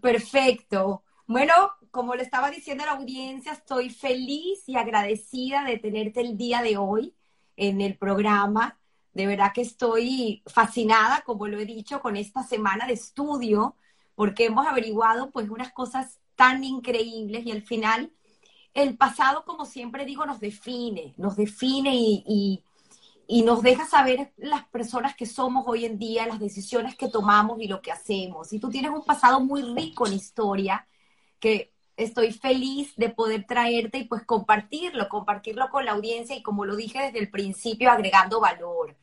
Perfecto. Bueno, como le estaba diciendo a la audiencia, estoy feliz y agradecida de tenerte el día de hoy en el programa. De verdad que estoy fascinada, como lo he dicho, con esta semana de estudio, porque hemos averiguado pues unas cosas tan increíbles y al final el pasado, como siempre digo, nos define, nos define y, y nos deja saber las personas que somos hoy en día, las decisiones que tomamos y lo que hacemos. Y tú tienes un pasado muy rico en historia que estoy feliz de poder traerte y pues compartirlo, compartirlo con la audiencia y como lo dije desde el principio, agregando valor.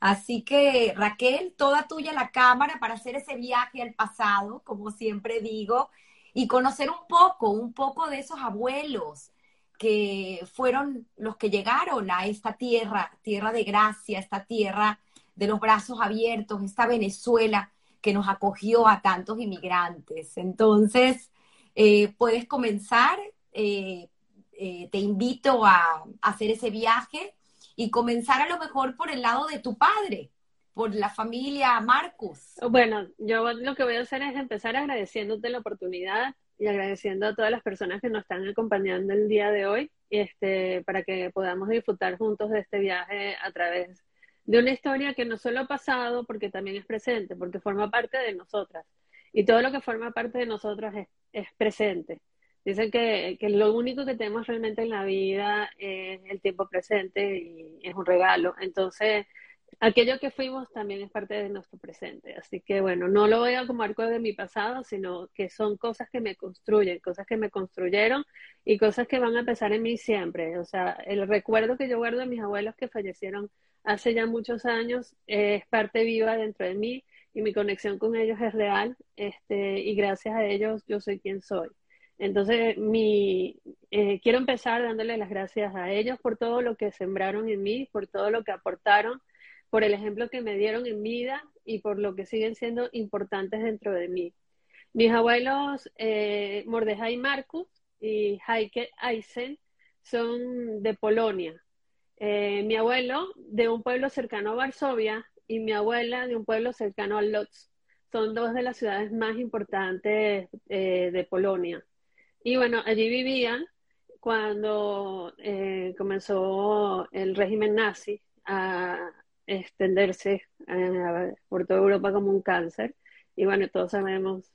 Así que Raquel, toda tuya la cámara para hacer ese viaje al pasado, como siempre digo, y conocer un poco, un poco de esos abuelos, que fueron los que llegaron a esta tierra, tierra de gracia, esta tierra de los brazos abiertos, esta Venezuela que nos acogió a tantos inmigrantes. Entonces, eh, puedes comenzar, eh, eh, te invito a, hacer ese viaje y comenzar a lo mejor por el lado de tu padre, por la familia Marcus. Bueno, yo lo que voy a hacer es empezar agradeciéndote la oportunidad y agradeciendo a todas las personas que nos están acompañando el día de hoy este, para que podamos disfrutar juntos de este viaje a través de una historia que no solo ha pasado, porque también es presente, porque forma parte de nosotras. Y todo lo que forma parte de nosotras es, es presente. Dicen que, que, lo único que tenemos realmente en la vida es el tiempo presente y es un regalo. Entonces, aquello que fuimos también es parte de nuestro presente. Así que bueno, no lo veo como arco de mi pasado, sino que son cosas que me construyen, cosas que me construyeron y cosas que van a pesar en mí siempre. O sea, el recuerdo que yo guardo de mis abuelos que fallecieron hace ya muchos años es parte viva dentro de mí y mi conexión con ellos es real este, y gracias a ellos yo soy quien soy. Entonces, mi, eh, quiero empezar dándole las gracias a ellos por todo lo que sembraron en mí, por todo lo que aportaron por el ejemplo que me dieron en vida y por lo que siguen siendo importantes dentro de mí. Mis abuelos eh, Mordejai Marcus y Heike Eisen son de Polonia. Eh, mi abuelo de un pueblo cercano a Varsovia y mi abuela de un pueblo cercano a Lodz. Son dos de las ciudades más importantes eh, de Polonia. Y bueno, allí vivían cuando eh, comenzó el régimen nazi a, extenderse eh, por toda Europa como un cáncer. Y bueno, todos sabemos.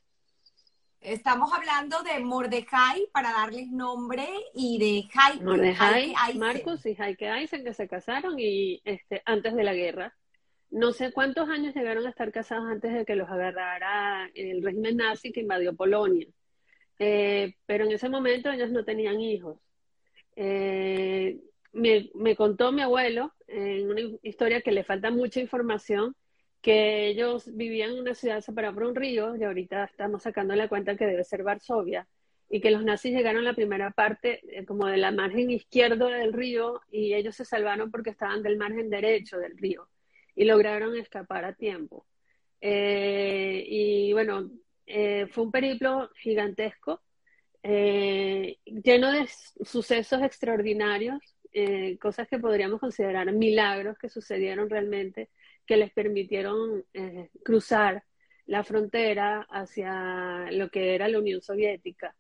Estamos hablando de Mordecai para darles nombre y de Heike. Mordecai, Marcos y Heike Eisen que se casaron y este, antes de la guerra. No sé cuántos años llegaron a estar casados antes de que los agarrara el régimen nazi que invadió Polonia. Eh, pero en ese momento ellos no tenían hijos. Eh, me, contó mi abuelo en una historia que le falta mucha información, que ellos vivían en una ciudad separada por un río y ahorita estamos sacando la cuenta que debe ser Varsovia y que los nazis llegaron a la primera parte eh, como de la margen izquierdo del río y ellos se salvaron porque estaban del margen derecho del río y lograron escapar a tiempo. Eh, y bueno, eh, fue un periplo gigantesco, lleno de sucesos extraordinarios eh, cosas que podríamos considerar milagros que sucedieron realmente, que les permitieron eh, cruzar la frontera hacia lo que era la Unión Soviética.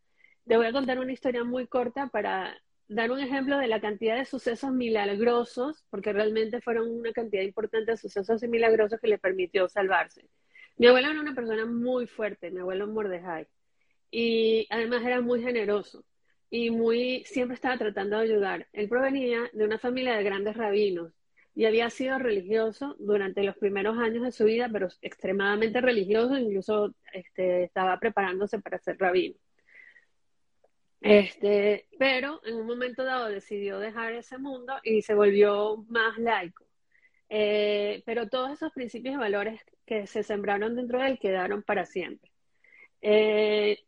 Te voy a contar una historia muy corta para dar un ejemplo de la cantidad de sucesos milagrosos, porque realmente fueron una cantidad importante de sucesos milagrosos que les permitió salvarse. Mi abuelo era una persona muy fuerte, mi abuelo Mordejai, y además era muy generoso y muy, siempre estaba tratando de ayudar. Él provenía de una familia de grandes rabinos y había sido religioso durante los primeros años de su vida, pero extremadamente religioso, incluso este, estaba preparándose para ser rabino. Este, pero en un momento dado decidió dejar ese mundo y se volvió más laico. Eh, pero todos esos principios y valores que se sembraron dentro de él quedaron para siempre. Eh,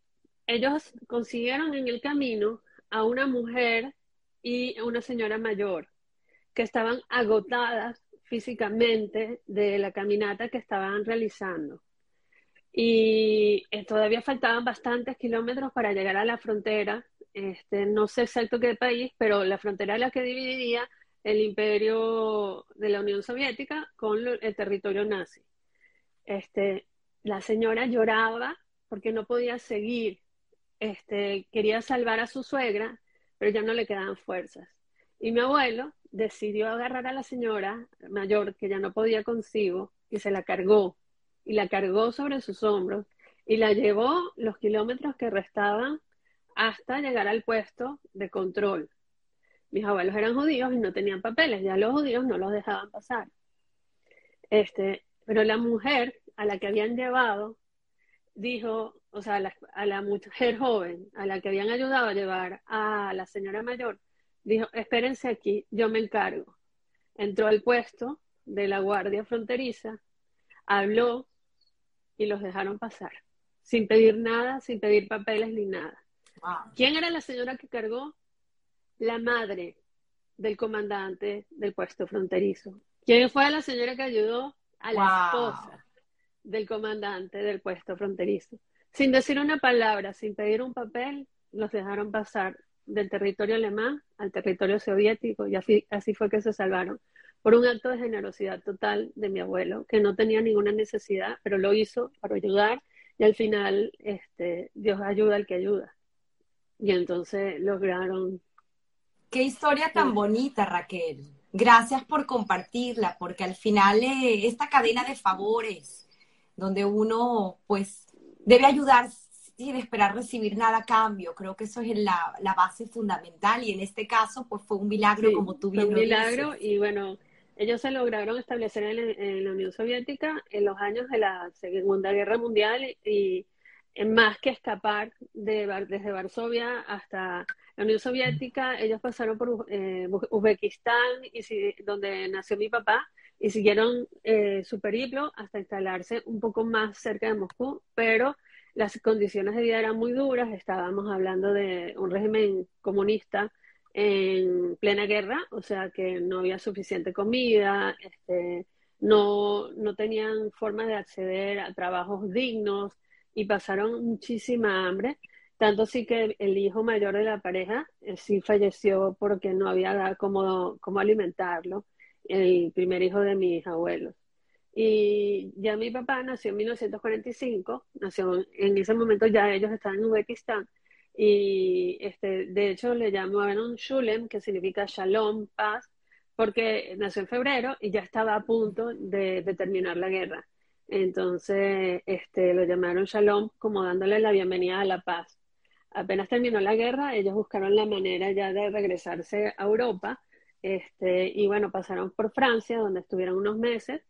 ellos consiguieron en el camino a una mujer y a una señora mayor que estaban agotadas físicamente de la caminata que estaban realizando. Y eh, todavía faltaban bastantes kilómetros para llegar a la frontera, este, no sé exacto qué país, pero la frontera es la que dividiría el imperio de la Unión Soviética con el territorio nazi. Este, la señora lloraba porque no podía seguir. Este, quería salvar a su suegra, pero ya no le quedaban fuerzas. Y mi abuelo decidió agarrar a la señora mayor que ya no podía consigo y se la cargó y la cargó sobre sus hombros y la llevó los kilómetros que restaban hasta llegar al puesto de control. Mis abuelos eran judíos y no tenían papeles, ya los judíos no los dejaban pasar. Este, pero la mujer a la que habían llevado dijo, o sea, a la, mujer joven a la que habían ayudado a llevar a la señora mayor, dijo, espérense aquí, yo me encargo. Entró al puesto de la guardia fronteriza, habló y los dejaron pasar, sin pedir nada, sin pedir papeles ni nada. ¿Quién era la señora que cargó? La madre del comandante del puesto fronterizo. ¿Quién fue la señora que ayudó? A la esposa del comandante del puesto fronterizo. Sin decir una palabra, sin pedir un papel, los dejaron pasar del territorio alemán al territorio soviético y así, así fue que se salvaron por un acto de generosidad total de mi abuelo, que no tenía ninguna necesidad, pero lo hizo para ayudar y al final este, Dios ayuda al que ayuda. Y entonces lograron... Qué historia tan bonita, Raquel. Gracias por compartirla, porque al final eh, esta cadena de favores, donde uno pues debe ayudar sin esperar recibir nada a cambio. Creo que eso es la, la base fundamental y en este caso pues fue un milagro como tú bien fue un milagro y bueno, ellos se lograron establecer en, la Unión Soviética en los años de la Segunda Guerra Mundial y, más que escapar de, desde Varsovia hasta la Unión Soviética, ellos pasaron por eh, Uzbekistán, y, donde nació mi papá, y siguieron eh, su periplo hasta instalarse un poco más cerca de Moscú, pero las condiciones de vida eran muy duras, estábamos hablando de un régimen comunista en plena guerra, o sea que no había suficiente comida, este, no, no tenían forma de acceder a trabajos dignos y pasaron muchísima hambre, tanto así que el hijo mayor de la pareja eh, sí falleció porque no había cómo, cómo alimentarlo el primer hijo de mis abuelos. Y ya mi papá nació en 1945, nació en ese momento ya ellos estaban en Uzbekistán y este, de hecho le llamaron Shulem, que significa Shalom, paz, porque nació en febrero y ya estaba a punto de, de terminar la guerra. Entonces este, lo llamaron Shalom como dándole la bienvenida a la paz. Apenas terminó la guerra, ellos buscaron la manera ya de regresarse a Europa este, y bueno, pasaron por Francia, donde estuvieron unos meses.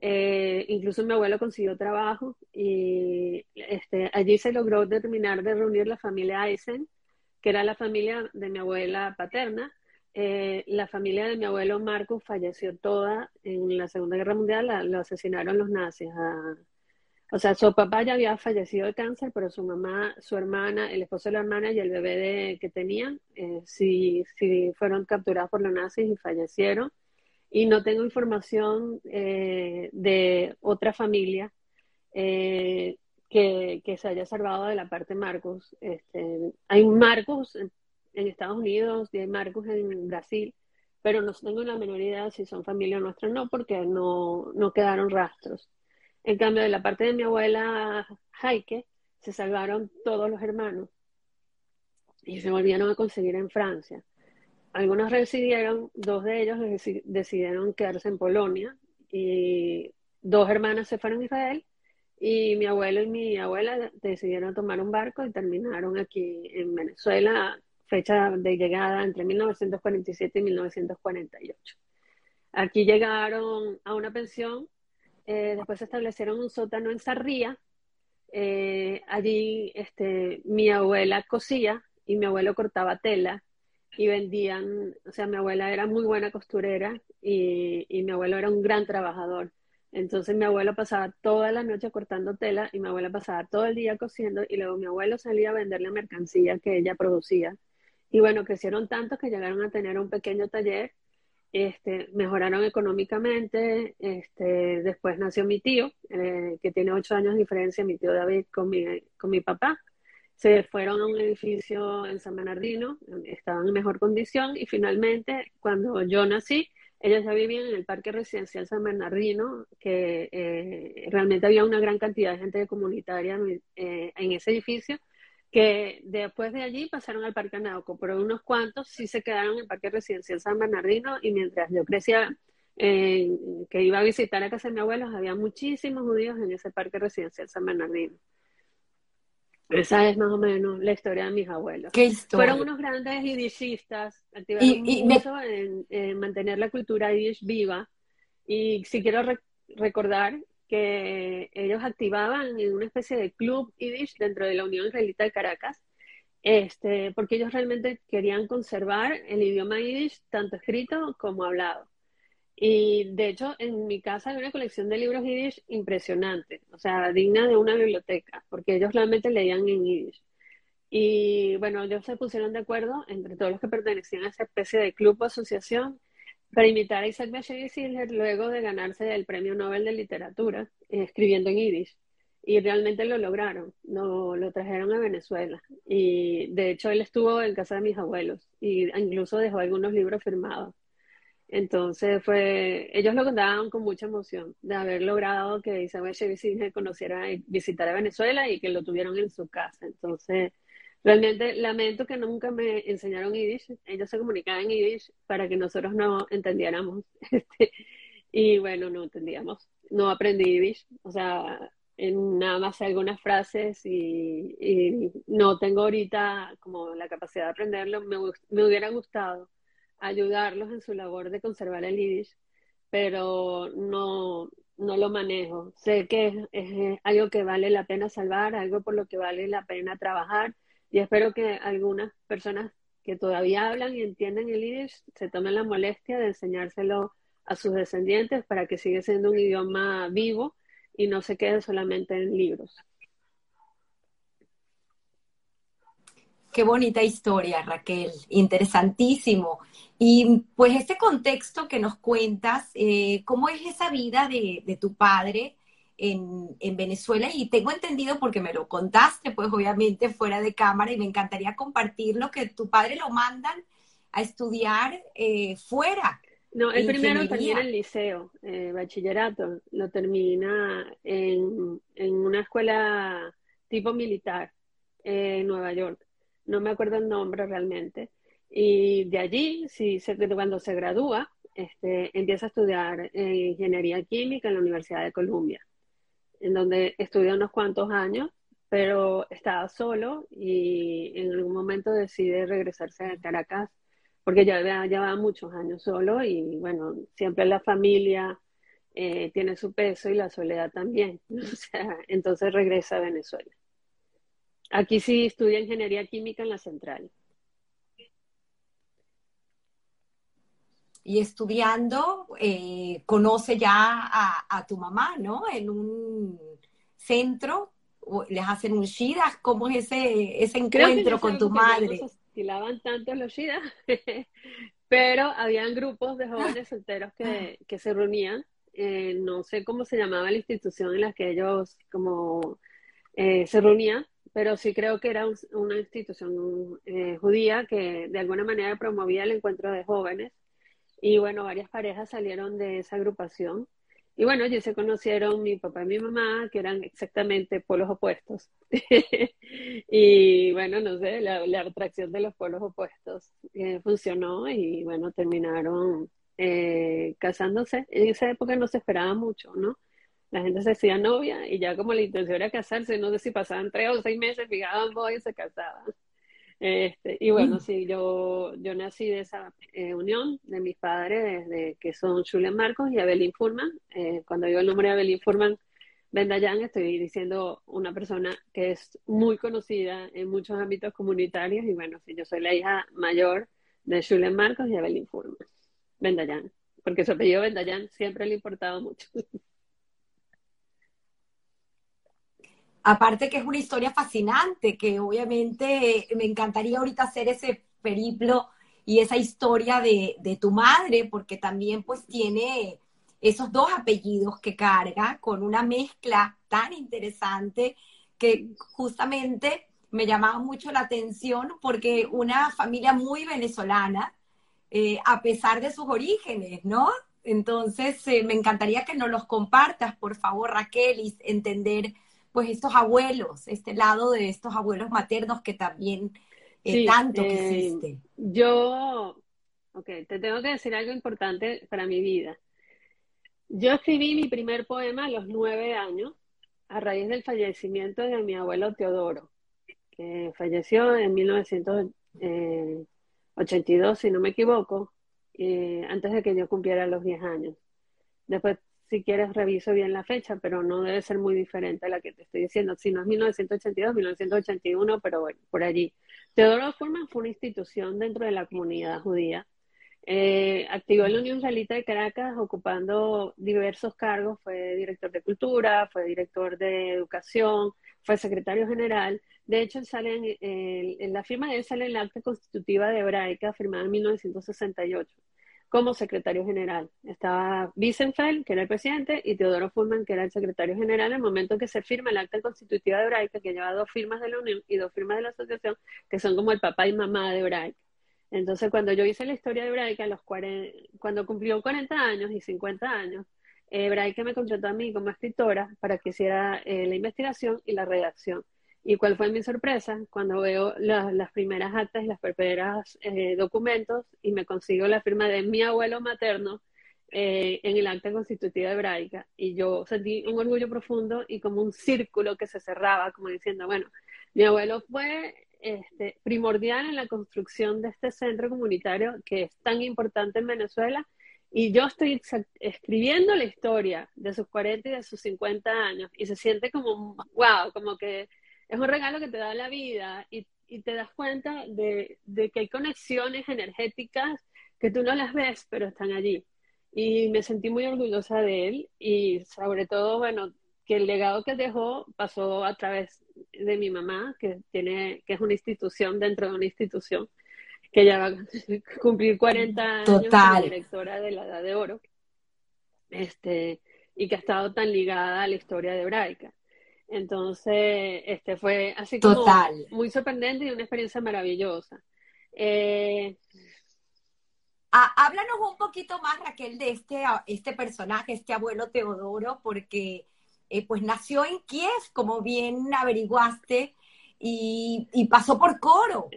Eh, incluso mi abuelo consiguió trabajo y este, allí se logró terminar de reunir la familia Eisen, que era la familia de mi abuela paterna. Eh, la familia de mi abuelo Marco falleció toda en la Segunda Guerra Mundial, lo asesinaron los nazis o sea, su papá ya había fallecido de cáncer, pero su mamá, su hermana, el esposo de la hermana y el bebé de, que tenían, eh, sí, sí, fueron capturados por los nazis y fallecieron. Y no tengo información eh, de otra familia eh, que, que, se haya salvado de la parte Marcos. Este, hay Marcos en, Estados Unidos y hay Marcos en Brasil, pero no tengo la menor idea si son familia nuestra o no, porque no, no quedaron rastros. En cambio, de la parte de mi abuela Jaike, se salvaron todos los hermanos y se volvieron a conseguir en Francia. Algunos residieron, dos de ellos decidieron quedarse en Polonia y dos hermanas se fueron a Israel y mi abuelo y mi abuela decidieron tomar un barco y terminaron aquí en Venezuela, fecha de llegada entre 1947 y 1948. Aquí llegaron a una pensión eh, después establecieron un sótano en Sarría. Eh, allí este, mi abuela cosía y mi abuelo cortaba tela y vendían, o sea, mi abuela era muy buena costurera y, y mi abuelo era un gran trabajador. Entonces mi abuelo pasaba toda la noche cortando tela y mi abuela pasaba todo el día cosiendo y luego mi abuelo salía a vender la mercancía que ella producía. Y bueno, crecieron tanto que llegaron a tener un pequeño taller este, mejoraron económicamente. Este, después nació mi tío, eh, que tiene ocho años de diferencia, mi tío David, con mi, con mi papá. Se fueron a un edificio en San Bernardino, estaban en mejor condición y finalmente, cuando yo nací, ellos ya vivían en el Parque Residencial San Bernardino, que eh, realmente había una gran cantidad de gente comunitaria eh, en ese edificio, que después de allí pasaron al Parque Anauco, pero unos cuantos sí se quedaron en el Parque Residencial San Bernardino y mientras yo crecía, eh, que iba a visitar a casa de mi abuelos, había muchísimos judíos en ese Parque Residencial San Bernardino. Esa es más o menos la historia de mis abuelos. ¿Qué historia? Fueron unos grandes yidishistas, activaron mucho en, mantener la cultura yiddish viva. Y si quiero recordar que ellos activaban en una especie de club yiddish dentro de la Unión Israelita de Caracas, este, porque ellos realmente querían conservar el idioma yiddish tanto escrito como hablado. Y de hecho, en mi casa hay una colección de libros yiddish impresionante, o sea, digna de una biblioteca, porque ellos realmente leían en yiddish. Y bueno, ellos se pusieron de acuerdo entre todos los que pertenecían a esa especie de club o asociación para imitar a Isaac Bashevis Singer luego de ganarse el premio Nobel de Literatura eh, escribiendo en yiddish. Y realmente lo lograron, lo, lo trajeron a Venezuela. Y de hecho, él estuvo en casa de mis abuelos y incluso dejó algunos libros firmados. Entonces fue, ellos lo contaban con mucha emoción de haber logrado que Isabel Chevy conociera y visitara Venezuela y que lo tuvieron en su casa. Entonces, realmente lamento que nunca me enseñaron Yiddish. Ellos se comunicaban en Yiddish para que nosotros no entendiéramos. Este, y bueno, no entendíamos. No aprendí Yiddish. O sea, en nada más algunas frases y, y, no tengo ahorita como la capacidad de aprenderlo. Me, me hubiera gustado ayudarlos en su labor de conservar el yiddish, pero no, no lo manejo. Sé que es, algo que vale la pena salvar, algo por lo que vale la pena trabajar y espero que algunas personas que todavía hablan y entienden el yiddish se tomen la molestia de enseñárselo a sus descendientes para que siga siendo un idioma vivo y no se quede solamente en libros. Qué bonita historia, Raquel, interesantísimo. Y pues este contexto que nos cuentas, eh, ¿cómo es esa vida de, tu padre en, Venezuela? Y tengo entendido, porque me lo contaste, pues obviamente fuera de cámara, y me encantaría compartirlo, que tu padre lo mandan a estudiar eh, fuera. No, el primero termina el liceo, eh, bachillerato, lo termina en, en una escuela tipo militar en Nueva York. No me acuerdo el nombre realmente y de allí, si cuando se gradúa, este, empieza a estudiar ingeniería química en la Universidad de Columbia, en donde estudia unos cuantos años, pero estaba solo y en algún momento decide regresarse a Caracas porque ya llevaba muchos años solo y bueno, siempre la familia eh, tiene su peso y la soledad también. entonces regresa a Venezuela. Aquí sí estudia ingeniería química en la central. Y estudiando, eh, conoce ya a, tu mamá, ¿no? En un centro, les hacen un shida, ¿cómo es ese, ese encuentro con tu madre? Estilaban tanto los shida, pero habían grupos de jóvenes solteros que, que se reunían, eh, no sé cómo se llamaba la institución en la que ellos como eh, se reunían, pero sí creo que era una institución judía que de alguna manera promovía el encuentro de jóvenes y bueno, varias parejas salieron de esa agrupación. Y bueno, allí se conocieron mi papá y mi mamá, que eran exactamente polos opuestos. y bueno, no sé, la, atracción de los polos opuestos eh, funcionó y bueno, terminaron eh, casándose. En esa época no se esperaba mucho, ¿no? La gente se hacía novia y ya como la intención era casarse, no sé si pasaban tres o seis meses, fijaban voy y se casaban. Este, y bueno, sí, yo, yo nací de esa eh, unión de mis padres, desde que son Julian Marcos y Abelín Furman. Eh, cuando digo el nombre de Abelín Furman, Bendayan, estoy diciendo una persona que es muy conocida en muchos ámbitos comunitarios. Y bueno, sí, yo soy la hija mayor de Julian Marcos y Abelín Furman. Bendayan, porque su apellido Bendayan siempre le importaba mucho. Aparte que es una historia fascinante, que obviamente me encantaría ahorita hacer ese periplo y esa historia de, tu madre, porque también pues tiene esos dos apellidos que carga con una mezcla tan interesante que justamente me llamaba mucho la atención porque una familia muy venezolana eh, a pesar de sus orígenes, ¿no? Entonces, eh, me encantaría que nos los compartas, por favor, Raquel, y entender, pues, estos abuelos, este lado de estos abuelos maternos que también eh, tanto existe. Yo, ok, te tengo que decir algo importante para mi vida. Yo escribí mi primer poema a los nueve años a raíz del fallecimiento de mi abuelo Teodoro, que falleció en 1982, si no me equivoco, eh, antes de que yo cumpliera los 10 años. Después, si quieres, reviso bien la fecha, pero no debe ser muy diferente a la que te estoy diciendo. Si no es 1982, 1981, pero bueno, por allí. Teodoro Furman fue una institución dentro de la comunidad judía eh, activó en la Unión Israelita de Caracas ocupando diversos cargos, fue director de cultura, fue director de educación, fue secretario general. De hecho, sale en, la firma de él sale en la acta constitutiva de Hebraica, firmada en 1968, como secretario general. Estaba Wiesenfeld, que era el presidente, y Teodoro Fullman, que era el secretario general, en el momento que se firma el acta constitutiva de Hebraica, que lleva dos firmas de la Unión y dos firmas de la asociación, que son como el papá y mamá de Hebraica. Entonces, cuando yo hice la historia de Hebraica, los cuando cumplió 40 años y 50 años, Hebraica me contrató a mí como escritora para que hiciera eh, la investigación y la redacción. ¿Y cuál fue mi sorpresa? Cuando veo las primeras actas y las primeras eh, documentos y me consigo la firma de mi abuelo materno eh, en el acta constitutiva hebraica. Y yo sentí un orgullo profundo y como un círculo que se cerraba, como diciendo, bueno, mi abuelo fue este, primordial en la construcción de este centro comunitario que es tan importante en Venezuela. Y yo estoy escribiendo la historia de sus 40 y de sus 50 años y se siente como, wow, como que es un regalo que te da la vida y, y te das cuenta de, de, que hay conexiones energéticas que tú no las ves, pero están allí. Y me sentí muy orgullosa de él y sobre todo, bueno, que el legado que dejó pasó a través de mi mamá, que, tiene, que es una institución dentro de una institución, que ya va a cumplir 40 años como directora de la Edad de Oro, este, y que ha estado tan ligada a la historia de hebraica. Entonces, este fue así como muy sorprendente y una experiencia maravillosa. Eh, háblanos un poquito más, Raquel, de este, este personaje, este abuelo Teodoro, porque eh, pues nació en Kiev, como bien averiguaste, y, pasó por coro.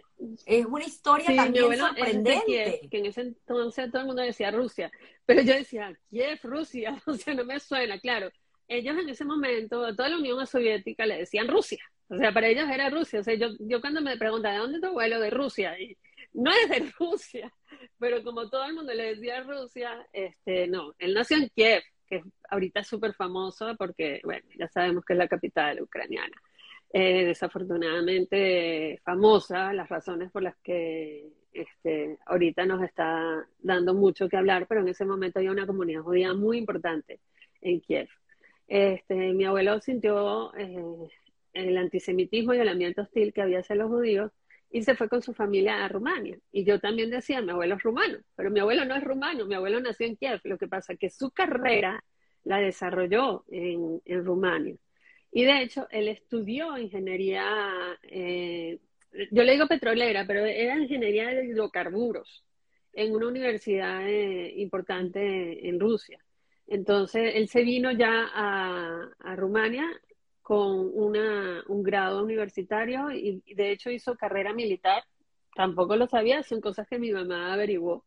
Es una historia también sorprendente. que en ese entonces todo el mundo decía Rusia, pero yo decía, Kiev, Rusia, o sea, no me suena, claro. Ellos en ese momento, toda la Unión Soviética le decían Rusia, o sea, para ellos era Rusia. O sea, yo, yo cuando me preguntan, ¿de dónde tu abuelo? De Rusia. Y no es de Rusia, pero como todo el mundo le decía Rusia, este, no, él nació en Kiev, que ahorita es súper famoso porque, bueno, ya sabemos que es la capital ucraniana. Eh, desafortunadamente famosa, las razones por las que este, ahorita nos está dando mucho que hablar, pero en ese momento había una comunidad judía muy importante en Kiev. Este, mi abuelo sintió eh, el antisemitismo y el ambiente hostil que había hacia los judíos y se fue con su familia a Rumania. Y yo también decía, mi abuelo es rumano, pero mi abuelo no es rumano, mi abuelo nació en Kiev. Lo que pasa es que su carrera la desarrolló en, Rumania. Y de hecho, él estudió ingeniería, eh, yo le digo petrolera, pero era ingeniería de hidrocarburos en una universidad eh, importante en Rusia. Entonces, él se vino ya a, Rumania con un grado universitario y, de hecho hizo carrera militar. Tampoco lo sabía, son cosas que mi mamá averiguó.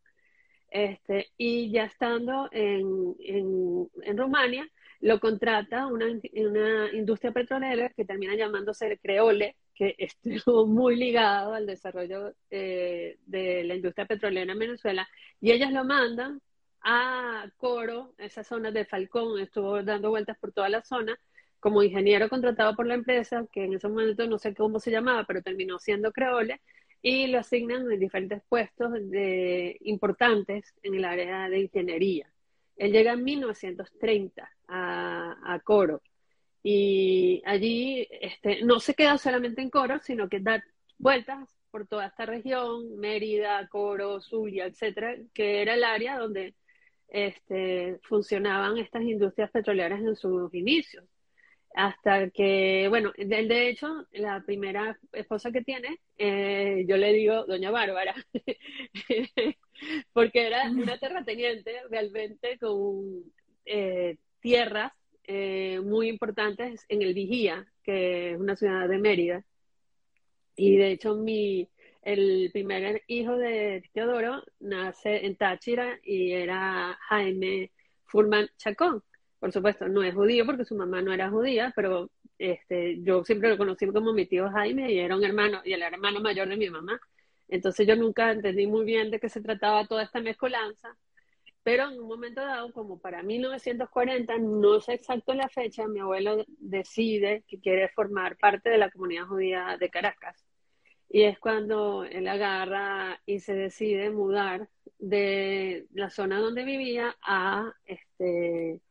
Este, y ya estando en, en, Rumania, lo contrata una, una industria petrolera que termina llamándose Creole, que estuvo muy ligado al desarrollo eh, de la industria petrolera en Venezuela, y ellos lo mandan a Coro, esa zona de Falcón, estuvo dando vueltas por toda la zona, como ingeniero contratado por la empresa, que en ese momento no sé cómo se llamaba, pero terminó siendo Creole, y lo asignan en diferentes puestos de, importantes en el área de ingeniería. Él llega en 1930 a, Coro y allí este, no se queda solamente en Coro, sino que da vueltas por toda esta región, Mérida, Coro, Zulia, etcétera, que era el área donde este, funcionaban estas industrias petroleras en sus inicios hasta que, bueno, de, de, hecho, la primera esposa que tiene, eh, yo le digo Doña Bárbara, porque era una terrateniente realmente con eh, tierras eh, muy importantes en el Vigía, que es una ciudad de Mérida. Y de hecho, mi, el primer hijo de Teodoro nace en Táchira y era Jaime Furman Chacón. Por supuesto, no es judío porque su mamá no era judía, pero este, yo siempre lo conocí como mi tío Jaime y era un hermano, y el hermano mayor de mi mamá. Entonces yo nunca entendí muy bien de qué se trataba toda esta mezcolanza, pero en un momento dado, como para 1940, no sé exacto la fecha, mi abuelo decide que quiere formar parte de la comunidad judía de Caracas. Y es cuando él agarra y se decide mudar de la zona donde vivía a, este,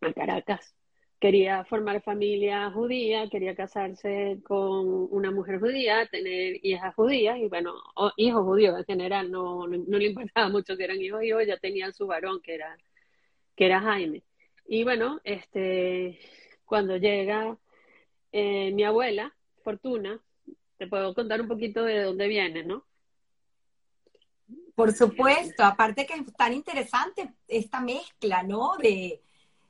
a Caracas quería formar familia judía, quería casarse con una mujer judía, tener hijas judías y bueno, hijos judíos en general, no, no, le importaba mucho si eran hijos hijos, ya tenían su varón que era, que era Jaime. Y bueno, este, cuando llega eh, mi abuela, Fortuna, te puedo contar un poquito de dónde viene, ¿no? Por supuesto, aparte que es tan interesante esta mezcla, ¿no? De,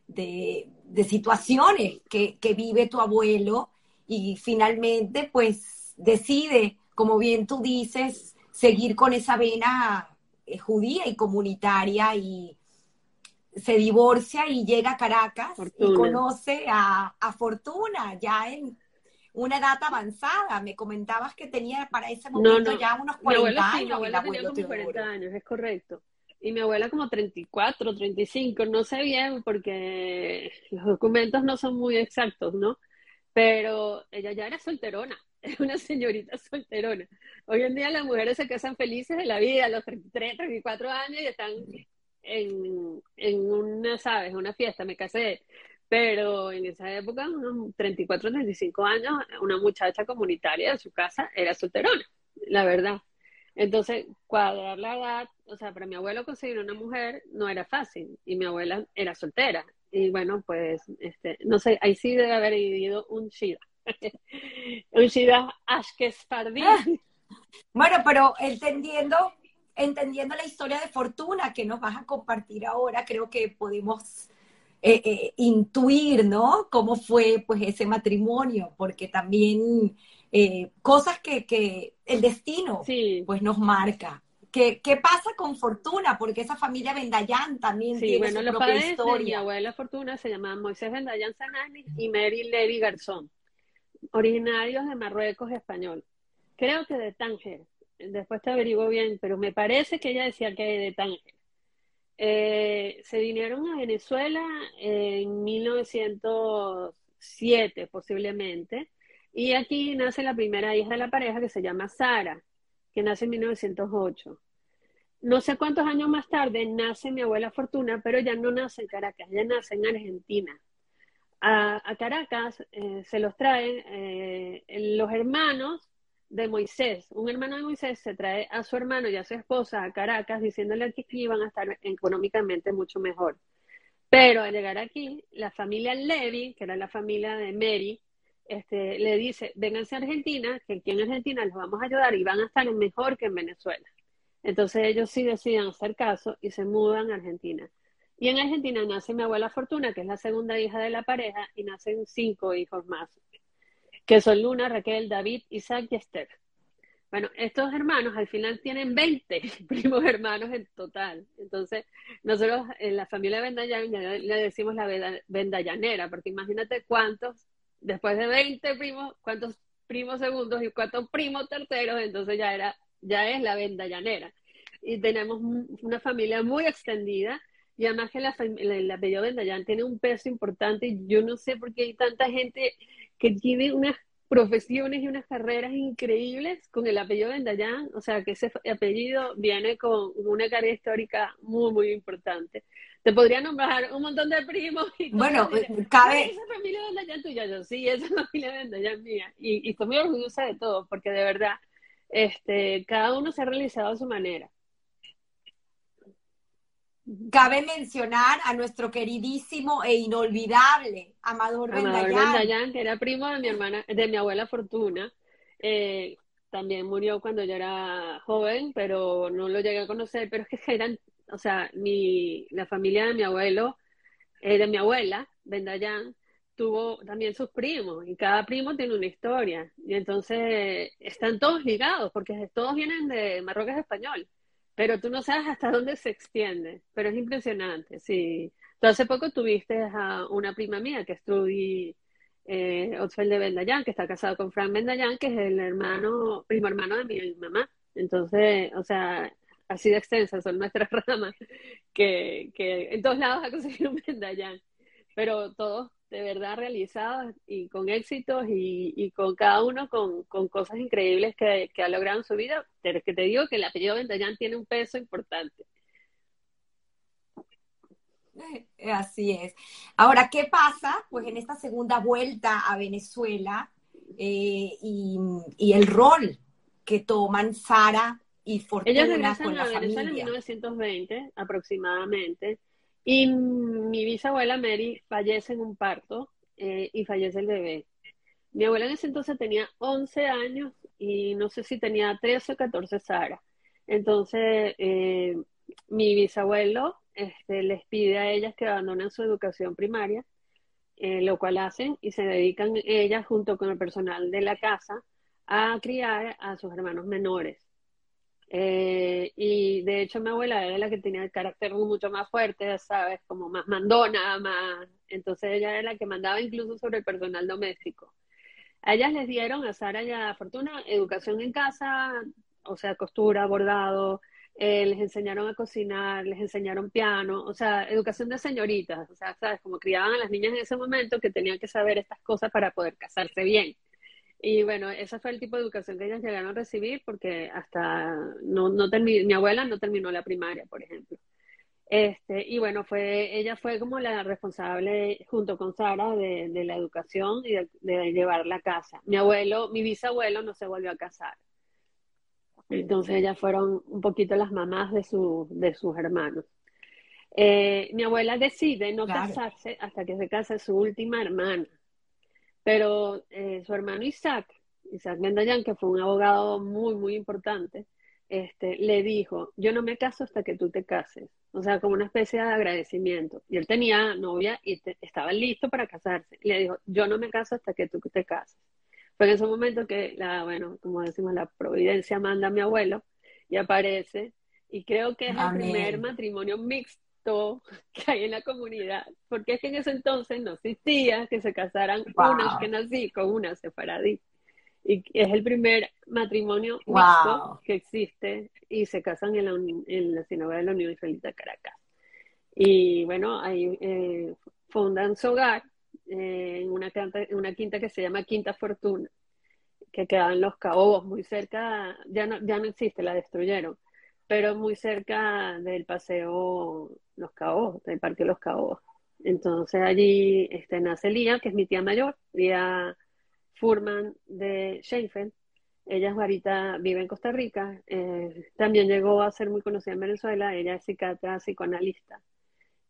de, situaciones que, vive tu abuelo y finalmente pues decide, como bien tú dices, seguir con esa vena eh, judía y comunitaria y se divorcia y llega a Caracas y conoce a, Fortuna ya en una edad avanzada. Me comentabas que tenía para ese momento ya unos 40 años. mi abuela tenía como 40 años, es correcto y mi abuela como 34, 35, no sé bien porque los documentos no son muy exactos, ¿no? Pero ella ya era solterona, es una señorita solterona. Hoy en día las mujeres se casan felices de la vida a los 33, 34 años y están en, en una, ¿sabes? Una fiesta, me casé. Pero en esa época, unos 34, 35 años, una muchacha comunitaria de su casa era solterona, la verdad. Entonces, cuadrar la edad, o sea, para mi abuelo conseguir una mujer no era fácil y mi abuela era soltera. Y bueno, pues, este, no sé, ahí sí debe haber vivido un Shida. un Shida Ashkespardi. Ah. Bueno, pero entendiendo, entendiendo la historia de Fortuna que nos vas a compartir ahora, creo que podemos eh, eh, intuir, ¿no? Cómo fue, pues, ese matrimonio, porque también eh, cosas que, que, el destino pues nos marca. ¿Qué, ¿Qué, pasa con Fortuna? Porque esa familia Vendayán también tiene bueno, su los propia historia. mi abuela Fortuna se llamaban Moisés Vendayán Sanani y Mary Levy Garzón, originarios de Marruecos español. Creo que de Tánger. Después te averiguo bien, pero me parece que ella decía que de Tánger. Eh, se vinieron a Venezuela en 1907 posiblemente y aquí nace la primera hija de la pareja que se llama Sara, que nace en 1908. No sé cuántos años más tarde nace mi abuela Fortuna, pero ya no nace en Caracas, ya nace en Argentina. A, Caracas eh, se los traen eh, los hermanos de Moisés. Un hermano de Moisés se trae a su hermano y a su esposa a Caracas diciéndole que aquí iban a estar económicamente mucho mejor. Pero al llegar aquí, la familia Levy, que era la familia de Mary, este, le dice, vénganse a Argentina, que aquí en Argentina les vamos a ayudar y van a estar mejor que en Venezuela. Entonces ellos sí deciden hacer caso y se mudan a Argentina. Y en Argentina nace mi abuela Fortuna, que es la segunda hija de la pareja, y nacen cinco hijos más, que son Luna, Raquel, David, Isaac y Esther. Bueno, estos hermanos al final tienen 20 primos hermanos en total. Entonces, nosotros en la familia Vendallán le decimos la Vendallanera, porque imagínate cuántos después de 20 primos, cuántos primos segundos y cuántos primos terceros, entonces ya era, ya es la venda llanera. Y tenemos una familia muy extendida y además que la, apellido Vendallán tiene un peso importante yo no sé por qué hay tanta gente que tiene unas profesiones y unas carreras increíbles con el apellido Vendallán, o sea que ese apellido viene con una carrera histórica muy, muy importante te podría nombrar un montón de primos. Y bueno, cabe. Esa familia de tuya, yo sí, esa familia de mía. Y, y estoy muy orgullosa de todo, porque de verdad, este, cada uno se ha realizado a su manera. Cabe mencionar a nuestro queridísimo e inolvidable Amador, Amador Bendayán. que era primo de mi hermana, de mi abuela Fortuna. Eh, también murió cuando yo era joven, pero no lo llegué a conocer, pero es que eran, o sea, mi, la familia de mi abuelo, eh, de mi abuela, Bendayán, tuvo también sus primos y cada primo tiene una historia y entonces están todos ligados porque todos vienen de Marruecos español, pero tú no sabes hasta dónde se extiende, pero es impresionante, sí. Tú hace poco tuviste a una prima mía que es Trudy eh, de Bendayan, que está casado con Frank Bendayan, que es el hermano, primo hermano de mi mamá. Entonces, o sea, así de extensas son nuestras ramas, que, que en todos lados ha conseguido un pero todos de verdad realizados y con éxitos y, y con cada uno con, con cosas increíbles que, que, ha logrado en su vida, pero que te digo que el apellido Bendayan tiene un peso importante. Así es. Ahora, ¿qué pasa? Pues en esta segunda vuelta a Venezuela eh, y, y, el rol que toman Sara y Fortuna Ellos regresan a Venezuela en 1920 aproximadamente y mi bisabuela Mary fallece en un parto eh, y fallece el bebé. Mi abuela en ese entonces tenía 11 años y no sé si tenía 13 o 14 Sara. Entonces, eh, mi bisabuelo este, les pide a ellas que abandonen su educación primaria, eh, lo cual hacen y se dedican ellas junto con el personal de la casa a criar a sus hermanos menores. Eh, y de hecho mi abuela era la que tenía el carácter mucho más fuerte, ¿sabes? Como más mandona, más... Entonces ella era la que mandaba incluso sobre el personal doméstico. A ellas les dieron, a Sara y a Fortuna, educación en casa, o sea, costura, bordado, eh, les enseñaron a cocinar, les enseñaron piano, o sea, educación de señoritas, o sea, sabes, como criaban a las niñas en ese momento que tenían que saber estas cosas para poder casarse bien. Y bueno, ese fue el tipo de educación que ellas llegaron a recibir porque hasta no, no mi abuela no terminó la primaria, por ejemplo. Este, y bueno, fue, ella fue como la responsable junto con Sara de, de la educación y de, de llevar la casa. Mi abuelo, mi bisabuelo no se volvió a casar. Entonces ellas fueron un poquito las mamás de, su, de sus hermanos. Eh, mi abuela decide no casarse hasta que se casa su última hermana. Pero eh, su hermano Isaac, Isaac Mendayan, que fue un abogado muy, muy importante, este, le dijo, yo no me caso hasta que tú te cases. O sea, como una especie de agradecimiento. Y él tenía novia y estaba listo para casarse. Y le dijo, yo no me caso hasta que tú te cases. Fue en ese momento que, la, bueno, como decimos, la providencia manda a mi abuelo y aparece. Y creo que es el primer matrimonio mixto que hay en la comunidad. Porque es que en ese entonces no existía que se casaran unas que nací con una separadí. Y es el primer matrimonio mixto que existe y se casan en la, en la sinagoga de la Unión Israelita Caracas. Y bueno, ahí eh, fundan su hogar eh, en una, una quinta que se llama Quinta Fortuna, que queda en Los Cabos, muy cerca, ya no, ya no existe, la destruyeron, pero muy cerca del paseo Los Cabos, del Parque Los Cabos. Entonces allí este, nace Lía, que es mi tía mayor, Lía Furman de Sheinfeld. Ella ahorita, vive en Costa Rica. Eh, también llegó a ser muy conocida en Venezuela. Ella es psiquiatra, psicoanalista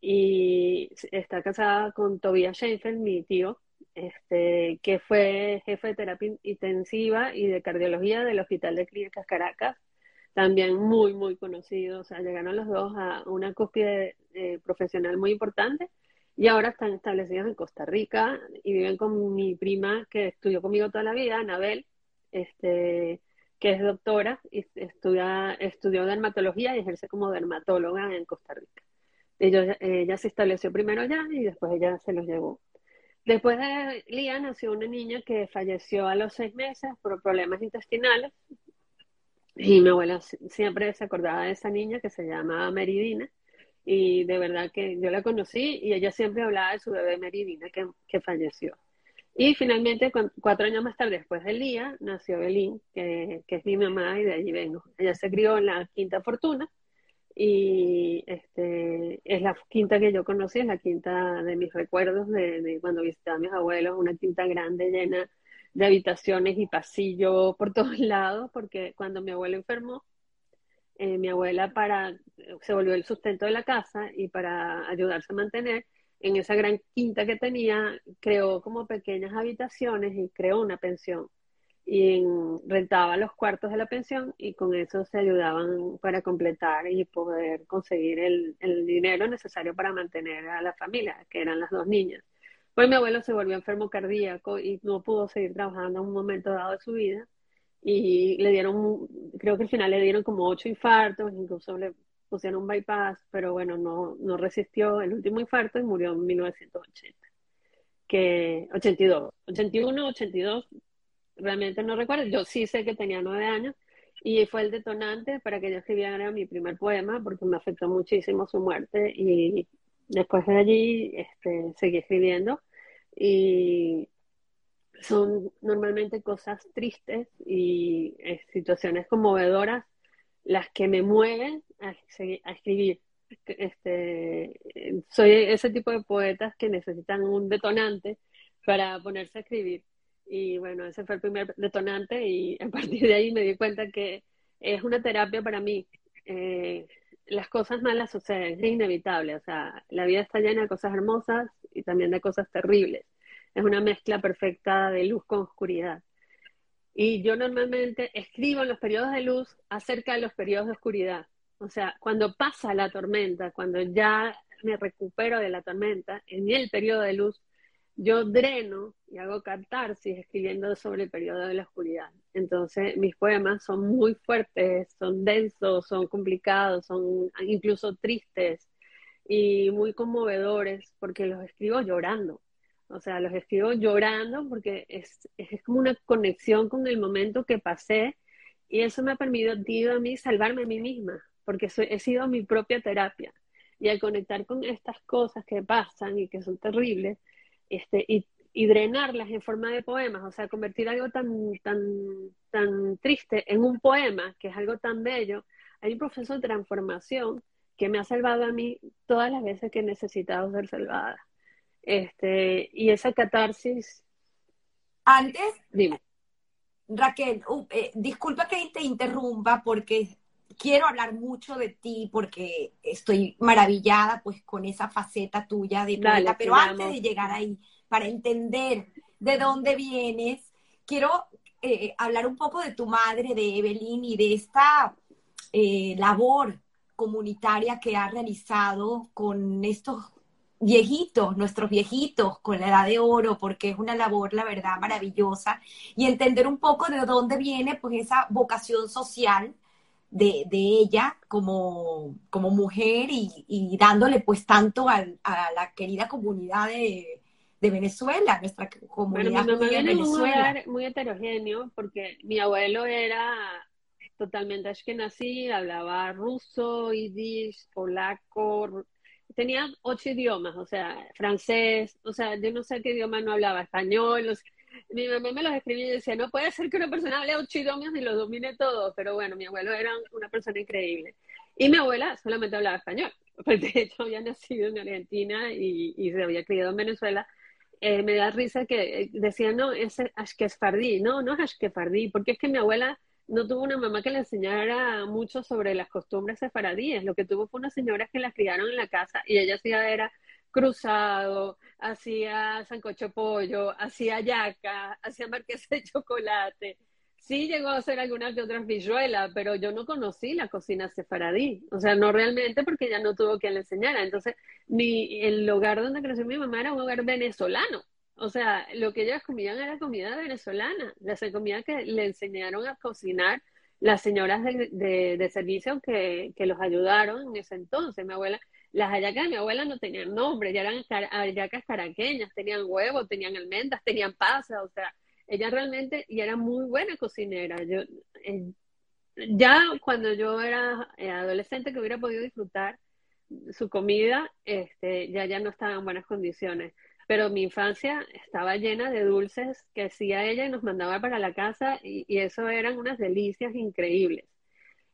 y está casada con Tobias Sheinfeld, mi tío, este, que fue jefe de terapia intensiva y de cardiología del Hospital de Clínicas Caracas, también muy, muy conocido, o sea, llegaron los dos a una cúspide eh, profesional muy importante y ahora están establecidos en Costa Rica y viven con mi prima que estudió conmigo toda la vida, Anabel, este, que es doctora y estudia, estudió dermatología y ejerce como dermatóloga en Costa Rica ella se estableció primero allá y después ella se los llevó. Después de Lía nació una niña que falleció a los seis meses por problemas intestinales y mi abuela siempre se acordaba de esa niña que se llamaba Meridina y de verdad que yo la conocí y ella siempre hablaba de su bebé Meridina que, que falleció. Y finalmente, cuatro años más tarde, después de Lía, nació Belín, que, que es mi mamá y de allí vengo. Ella se crió en la Quinta Fortuna y este, es la quinta que yo conocí, es la quinta de mis recuerdos de, cuando visitaba a mis abuelos, una quinta grande llena de habitaciones y pasillos por todos lados, porque cuando mi abuelo enfermó, eh, mi abuela para, se volvió el sustento de la casa y para ayudarse a mantener, en esa gran quinta que tenía, creó como pequeñas habitaciones y creó una pensión. y rentaba los cuartos de la pensión y con eso se ayudaban para completar y poder conseguir el, el, dinero necesario para mantener a la familia, que eran las dos niñas. Pues mi abuelo se volvió enfermo cardíaco y no pudo seguir trabajando en un momento dado de su vida. Y le dieron, creo que al final le dieron como ocho infartos, incluso le pusieron un bypass, pero bueno, no, no resistió el último infarto y murió en 1980 que 82, 81, 82, realmente no recuerdo, yo sí sé que tenía nueve años y fue el detonante para que yo escribiera mi primer poema porque me afectó muchísimo su muerte y después de allí este, seguí escribiendo y son normalmente cosas tristes y eh, situaciones conmovedoras las que me mueven a, a escribir. Este, soy ese tipo de poetas que necesitan un detonante para ponerse a escribir. Y bueno, ese fue el primer detonante y a partir de ahí me di cuenta que es una terapia para mí. Eh, las cosas malas suceden, es inevitable. O sea, la vida está llena de cosas hermosas y también de cosas terribles. Es una mezcla perfecta de luz con oscuridad. Y yo normalmente escribo en los periodos de luz acerca de los periodos de oscuridad. O sea, cuando pasa la tormenta, cuando ya me recupero de la tormenta, en el periodo de luz, yo dreno y hago catarsis escribiendo sobre el periodo de la oscuridad. Entonces, mis poemas son muy fuertes, son densos, son complicados, son incluso tristes y muy conmovedores porque los escribo llorando. O sea, los escribo llorando porque es, es como una conexión con el momento que pasé y eso me ha permitido a mí salvarme a mí misma, porque he sido mi propia terapia. Y al conectar con estas cosas que pasan y que son terribles, este, y, drenarlas en forma de poemas, o sea, convertir algo tan, tan, tan triste en un poema, que es algo tan bello, hay un proceso de transformación que me ha salvado a mí todas las veces que he necesitado ser salvada. Este, y esa catarsis. Antes, dime. Raquel, uh, eh, disculpa que te interrumpa porque quiero hablar mucho de ti porque estoy maravillada pues con esa faceta tuya de poeta, pero antes de llegar ahí, para entender de dónde vienes, quiero eh, hablar un poco de tu madre, de Evelyn, y de esta eh, labor comunitaria que ha realizado con estos viejitos, nuestros viejitos con la edad de oro, porque es una labor, la verdad, maravillosa, y entender un poco de dónde viene pues esa vocación social de, ella como, como mujer y, dándole pues tanto a la querida comunidad de, Venezuela, nuestra comunidad bueno, mi Venezuela. Un muy heterogéneo porque mi abuelo era totalmente ashkenazí, hablaba ruso, yiddish, polaco, tenía ocho idiomas, o sea, francés, o sea, yo no sé qué idioma no hablaba, español, mi mamá me los escribía y decía, no puede ser que una persona hable ocho idiomas y los domine todos, pero bueno, mi abuelo era una persona increíble. Y mi abuela solamente hablaba español, porque de hecho había nacido en Argentina y, y se había criado en Venezuela. Eh, me da risa que eh, decía, no, es ashkefardí, no, no es ashkefardí, porque es que mi abuela no tuvo una mamá que le enseñara mucho sobre las costumbres sefaradíes, lo que tuvo fue una señora que la criaron en la casa y ella hacía era cruzado, hacía sancocho pollo, hacía yaca, hacía marquesa de chocolate. Sí llegó a hacer algunas de otras villuelas, pero yo no conocí la cocina sefaradí. O sea, no realmente porque ella no tuvo quien le enseñara. Entonces, mi, el hogar donde creció mi mamá era un hogar venezolano. O sea, lo que ellas comían era comida venezolana, la comida que le enseñaron a cocinar las señoras de, de, servicio que, que, los ayudaron en ese entonces. Mi abuela las hallacas de mi abuela no tenían nombre, ya eran hallacas caraqueñas, tenían huevos, tenían almendras, tenían pasas, o sea, ella realmente, y era muy buena cocinera. Yo, eh, ya cuando yo era eh, adolescente que hubiera podido disfrutar su comida, este, ya ya no estaba en buenas condiciones. Pero mi infancia estaba llena de dulces que hacía ella y nos mandaba para la casa y, eso eran unas delicias increíbles.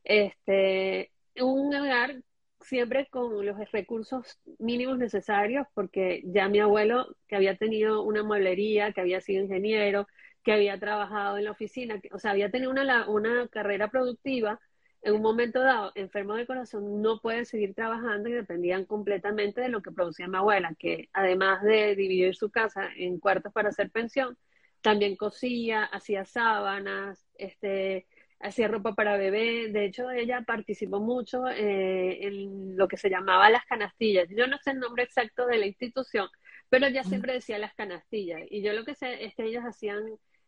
Este, un hogar siempre con los recursos mínimos necesarios, porque ya mi abuelo, que había tenido una mueblería, que había sido ingeniero, que había trabajado en la oficina, o sea, había tenido una, una carrera productiva, en un momento dado, enfermo de corazón, no puede seguir trabajando y dependían completamente de lo que producía mi abuela, que además de dividir su casa en cuartos para hacer pensión, también cosía, hacía sábanas, este, hacía ropa para bebé. De hecho, ella participó mucho eh, en lo que se llamaba las canastillas. Yo no sé el nombre exacto de la institución, pero ella siempre decía las canastillas. Y yo lo que sé es que ellos hacían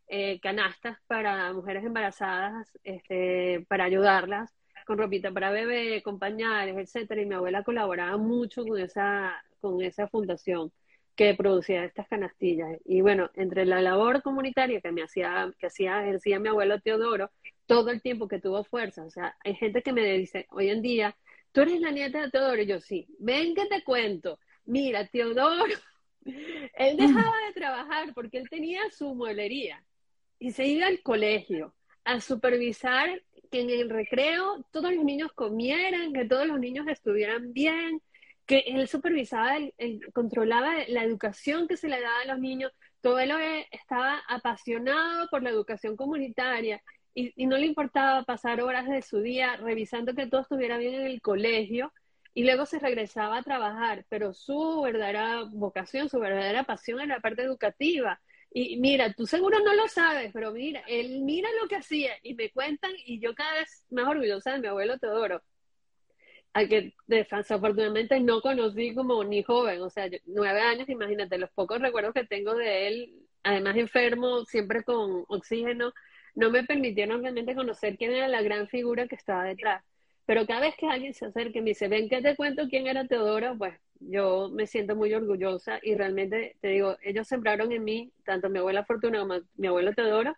eh, canastas para mujeres embarazadas, este, para ayudarlas con ropita para bebé, con pañales, etcétera. Y mi abuela colaboraba mucho con esa, con esa fundación que producía estas canastillas. Y bueno, entre la labor comunitaria que me hacía, que hacía, ejercía mi abuelo Teodoro, todo el tiempo que tuvo fuerza. O sea, hay gente que me dice, hoy en día, tú eres la nieta de Teodoro. Y yo, sí, ven que te cuento. Mira, Teodoro, él dejaba de trabajar porque él tenía su mueblería y se iba al colegio a supervisar que en el recreo todos los niños comieran, que todos los niños estuvieran bien, que él supervisaba, controlaba la educación que se le daba a los niños, todo él estaba apasionado por la educación comunitaria y, y, no le importaba pasar horas de su día revisando que todo estuviera bien en el colegio y luego se regresaba a trabajar, pero su verdadera vocación, su verdadera pasión era la parte educativa. Y mira, tú seguro no lo sabes, pero mira, él mira lo que hacía y me cuentan y yo cada vez más orgullosa de mi abuelo Teodoro al que desafortunadamente no conocí como ni joven, o sea, nueve años, imagínate, los pocos recuerdos que tengo de él, además enfermo, siempre con oxígeno, no me permitieron realmente conocer quién era la gran figura que estaba detrás. Pero cada vez que alguien se acerca y me dice, ven que te cuento quién era Teodoro, pues yo me siento muy orgullosa y realmente te digo, ellos sembraron en mí, tanto mi abuela Fortuna como mi abuelo Teodoro,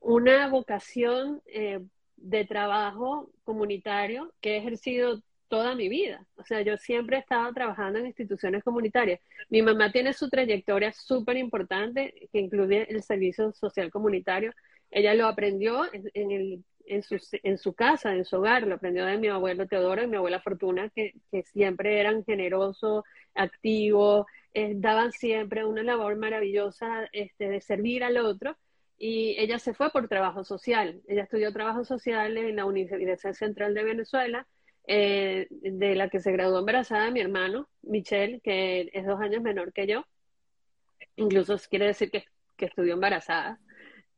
una vocación eh, de trabajo comunitario que he ejercido toda mi vida. O sea, yo siempre he estado trabajando en instituciones comunitarias. Mi mamá tiene su trayectoria súper importante, que incluye el servicio social comunitario. Ella lo aprendió en, el, en, su, en su casa, en su hogar, lo aprendió de mi abuelo Teodoro y mi abuela Fortuna, que, que siempre eran generosos, activos, eh, daban siempre una labor maravillosa este, de servir al otro. Y ella se fue por trabajo social. Ella estudió trabajo social en la Universidad Central de Venezuela eh, de la que se graduó embarazada mi hermano, Michelle, que es dos años menor que yo. Incluso quiere decir que, estudió embarazada.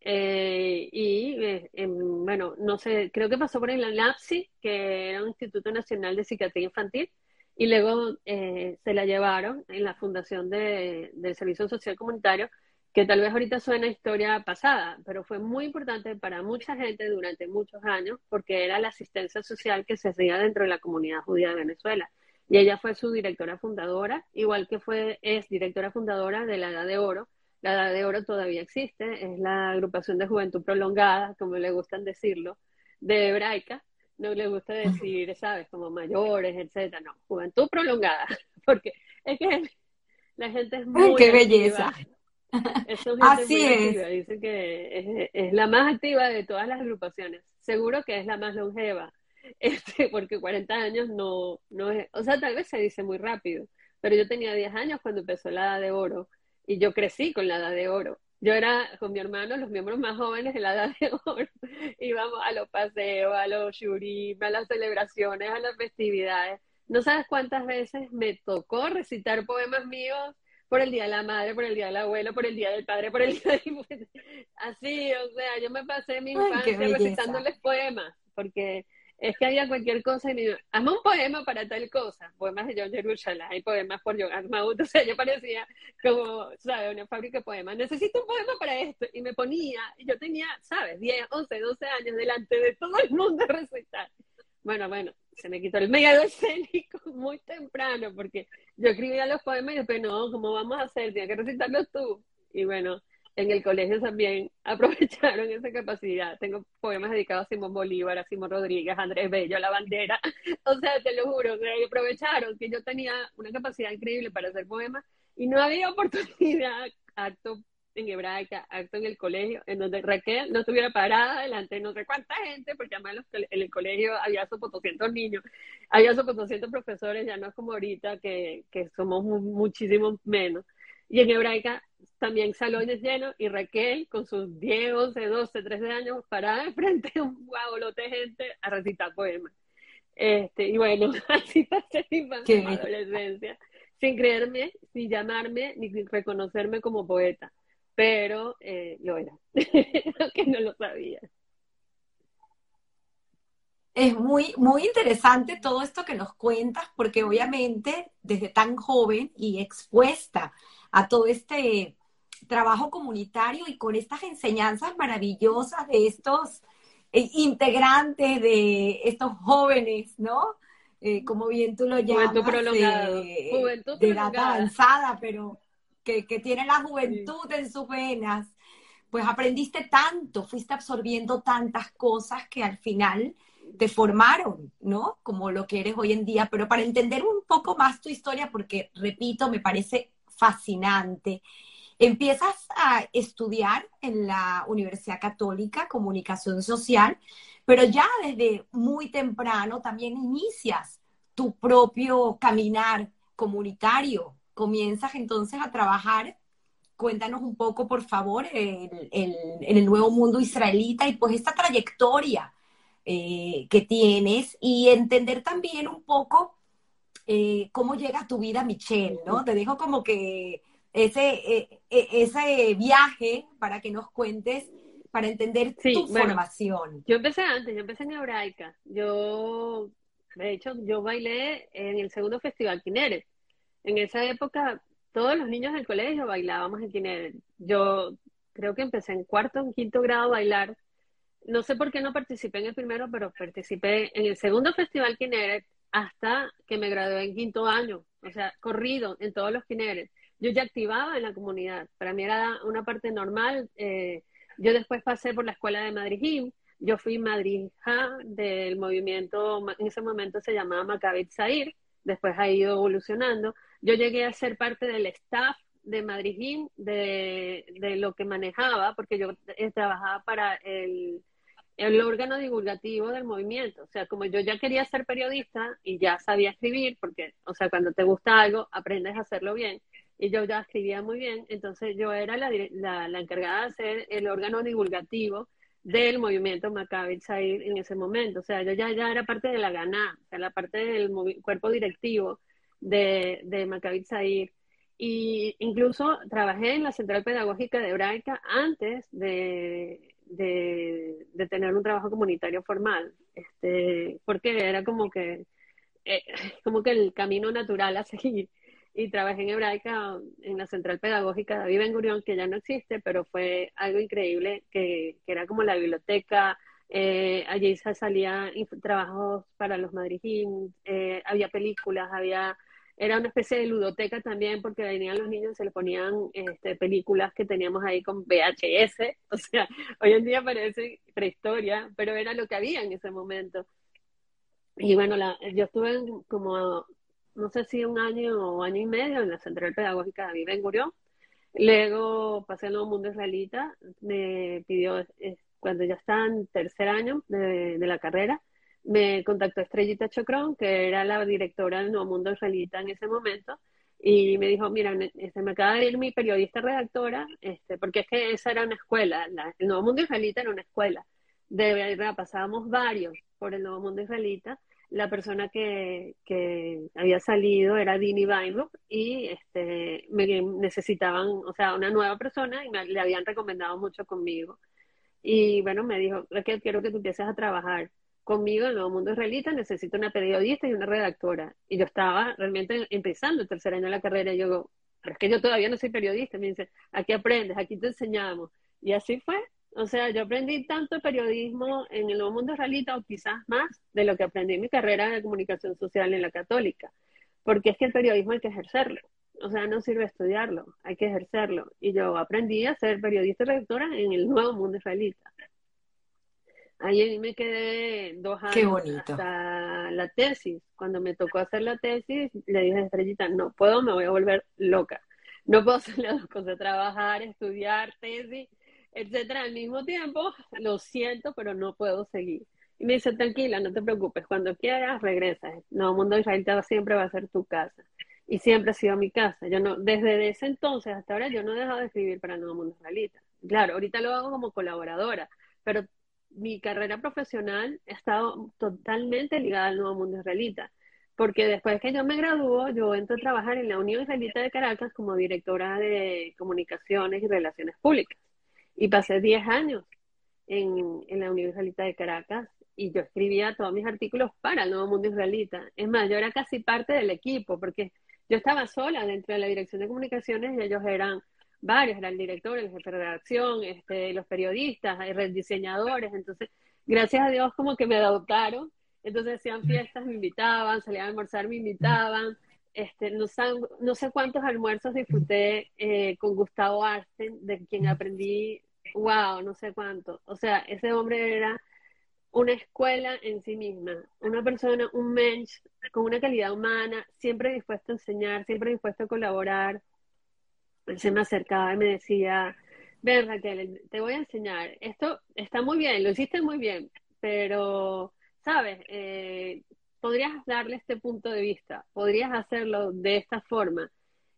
Eh, y eh, bueno, no sé, creo que pasó por el ANAPSI, que era un Instituto Nacional de Psiquiatría Infantil, y luego se la llevaron en la fundación del Servicio Social Comunitario que tal vez ahorita suena historia pasada, pero fue muy importante para mucha gente durante muchos años porque era la asistencia social que se hacía dentro de la comunidad judía de Venezuela. Y ella fue su directora fundadora, igual que fue, es directora fundadora de la Edad de Oro. La Edad de Oro todavía existe, es la agrupación de juventud prolongada, como le gustan decirlo, de hebraica. No le gusta decir, ¿sabes? Como mayores, etcétera. No, juventud prolongada, porque es que la gente es muy. ¡Qué belleza! Así es. Dice que es, la más activa de todas las agrupaciones. Seguro que es la más longeva, este, porque 40 años no, no es, o sea, tal vez se dice muy rápido, pero yo tenía 10 años cuando empezó la edad de oro y yo crecí con la edad de oro. Yo era con mi hermano los miembros más jóvenes de la edad de oro. Íbamos a los paseos, a los shurim, a las celebraciones, a las festividades. No sabes cuántas veces me tocó recitar poemas míos por el Día de la Madre, por el Día del Abuelo, por el Día del Padre, por el Día de... Así, o sea, yo me pasé mi infancia recitándoles poemas, porque es que había cualquier cosa y me dijo, hazme un poema para tal cosa, poemas de John Jerusalem, hay poemas por John Armaut, o sea, yo parecía como, ¿sabes? Una fábrica de poemas, necesito un poema para esto, y me ponía, y yo tenía, ¿sabes? 10, 11, 12 años delante de todo el mundo a recitar. Bueno, bueno, se me quitó el miedo escénico muy temprano, porque yo escribía los poemas y después, no, ¿cómo vamos a hacer? Tienes que recitarlos tú. Y bueno, en el colegio también aprovecharon esa capacidad. Tengo poemas dedicados a Simón Bolívar, a Simón Rodríguez, a Andrés Bello, a La Bandera. O sea, te lo juro, aprovecharon que yo tenía una capacidad increíble para hacer poemas y no había oportunidad, acto en hebraica, acto en el colegio, en donde Raquel no estuviera parada delante de no sé cuánta gente, porque además en el colegio había sus 200 niños, había sus 200 profesores, ya no es como ahorita que, que somos muchísimo menos. Y en hebraica también salones llenos y Raquel con sus 10, 11, 12, 13 años parada frente a un guabolote de gente a recitar poemas. Este, y bueno, así pasé mi adolescencia, sin creerme, sin llamarme, ni reconocerme como poeta pero eh, lo era, que no lo sabía. Es muy, muy interesante todo esto que nos cuentas, porque obviamente desde tan joven y expuesta a todo este trabajo comunitario y con estas enseñanzas maravillosas de estos eh, integrantes, de estos jóvenes, ¿no? Eh, como bien tú lo llamas, juventud de edad avanzada, pero que, que tiene la juventud en sus venas. Pues aprendiste tanto, fuiste absorbiendo tantas cosas que al final te formaron, ¿no? Como lo que eres hoy en día, pero para entender un poco más tu historia, porque, repito, me parece fascinante. Empiezas a estudiar en la Universidad Católica Comunicación Social, pero ya desde muy temprano también inicias tu propio caminar comunitario. Comienzas entonces a trabajar. Cuéntanos un poco, por favor, en el nuevo mundo israelita y pues esta trayectoria eh, que tienes y entender también un poco eh, cómo llega a tu vida Michelle, ¿no? Te dejo como que ese, eh, ese viaje para que nos cuentes, para entender tu formación. Yo empecé antes, yo empecé en hebraica. Yo, de hecho, yo bailé en el segundo festival Kineret. En esa época, todos los niños del colegio bailábamos en Kineret. Yo creo que empecé en cuarto, en quinto grado a bailar no sé por qué no participé en el primero, pero participé en el segundo festival Kineret hasta que me gradué en quinto año, o sea, corrido en todos los Kineret. Yo ya activaba en la comunidad, para mí era una parte normal. Eh, yo después pasé por la escuela de Madrid yo fui madrija del movimiento, en ese momento se llamaba Maccabi Zair, después ha ido evolucionando. Yo llegué a ser parte del staff de Madrid de, de lo que manejaba, porque yo eh, trabajaba para el el órgano divulgativo del movimiento. O sea, como yo ya quería ser periodista y ya sabía escribir, porque, o sea, cuando te gusta algo, aprendes a hacerlo bien. Y yo ya escribía muy bien, entonces yo era la, la, encargada de ser el órgano divulgativo del movimiento Maccabi Zair en ese momento. O sea, yo ya, ya era parte de la GANA, o sea, la parte del cuerpo directivo de, de Maccabi Zair. Y incluso trabajé en la Central Pedagógica de Hebraica antes de, de, tener un trabajo comunitario formal, este, porque era como que, eh, como que el camino natural a seguir. Y trabajé en hebraica en la Central Pedagógica David Ben Gurión, que ya no existe, pero fue algo increíble, que, que era como la biblioteca, eh, allí salían trabajos para los madrijín, eh, había películas, había era una especie de ludoteca también porque venían los niños y se le ponían este, películas que teníamos ahí con VHS, o sea, hoy en día parece prehistoria, pero era lo que había en ese momento. Y bueno, la, yo estuve como, no sé si un año o año y medio en la Central Pedagógica de Ben Gurión. Luego pasé al Nuevo Mundo Israelita, me pidió, cuando ya estaba en tercer año de la carrera, me contactó Estrellita Chocrón, que era la directora del Nuevo Mundo Israelita en ese momento, y me dijo, mira, este, me acaba de ir mi periodista redactora, este, porque es que esa era una escuela, el Nuevo Mundo Israelita era una escuela, de verdad, pasábamos varios por el Nuevo Mundo Israelita, la persona que, que había salido era Dini Weinrup y este, me necesitaban, o sea, una nueva persona y me, le habían recomendado mucho conmigo. Y bueno, me dijo, es quiero que tú empieces a trabajar conmigo en el Nuevo Mundo Israelita, necesito una periodista y una redactora. Y yo estaba realmente empezando el tercer año de la carrera y yo digo, pero es que yo todavía no soy periodista. Me dice, aquí aprendes, aquí te enseñamos. Y así fue. O sea, yo aprendí tanto periodismo en el Nuevo Mundo Israelita o quizás más de lo que aprendí en mi carrera de comunicación social en la católica. Porque es que el periodismo hay que ejercerlo. O sea, no sirve estudiarlo, hay que ejercerlo. Y yo aprendí a ser periodista y redactora en el Nuevo Mundo Israelita. Ahí me quedé dos años hasta la tesis. Cuando me tocó hacer la tesis, le dije a Estrellita, no puedo, me voy a volver loca. No puedo hacer las dos cosas, trabajar, estudiar, tesis, etcétera, al mismo tiempo. Lo siento, pero no puedo seguir. Y me dice, tranquila, no te preocupes, cuando quieras, regresas. No, Mundo Israelita siempre va a ser tu casa. Y siempre ha sido mi casa. Yo no, desde ese entonces hasta ahora, yo no he dejado de escribir para Nuevo Mundo Israelita. Claro, ahorita lo hago como colaboradora, pero mi carrera profesional ha estado totalmente ligada al nuevo mundo israelita. porque después que yo me graduó, yo entro a trabajar en la Unión Israelita de Caracas como directora de comunicaciones y relaciones públicas. Y pasé 10 años en, en la Unión Israelita de Caracas y yo escribía todos mis artículos para el Nuevo Mundo Israelita. Es más, yo era casi parte del equipo, porque yo estaba sola dentro de la dirección de comunicaciones y ellos eran varios, era el director, el jefe de redacción, este, los periodistas, diseñadores, entonces, gracias a Dios como que me adoptaron, entonces hacían fiestas, me invitaban, salían a almorzar, me invitaban, este, no, no sé cuántos almuerzos disfruté eh, con Gustavo Arsten, de quien aprendí, wow, no sé cuánto, o sea, ese hombre era una escuela en sí misma, una persona, un mensch con una calidad humana, siempre dispuesto a enseñar, siempre dispuesto a colaborar. Se me acercaba y me decía, ven Raquel, te voy a enseñar, esto está muy bien, lo hiciste muy bien, pero, sabes, eh, podrías darle este punto de vista, podrías hacerlo de esta forma.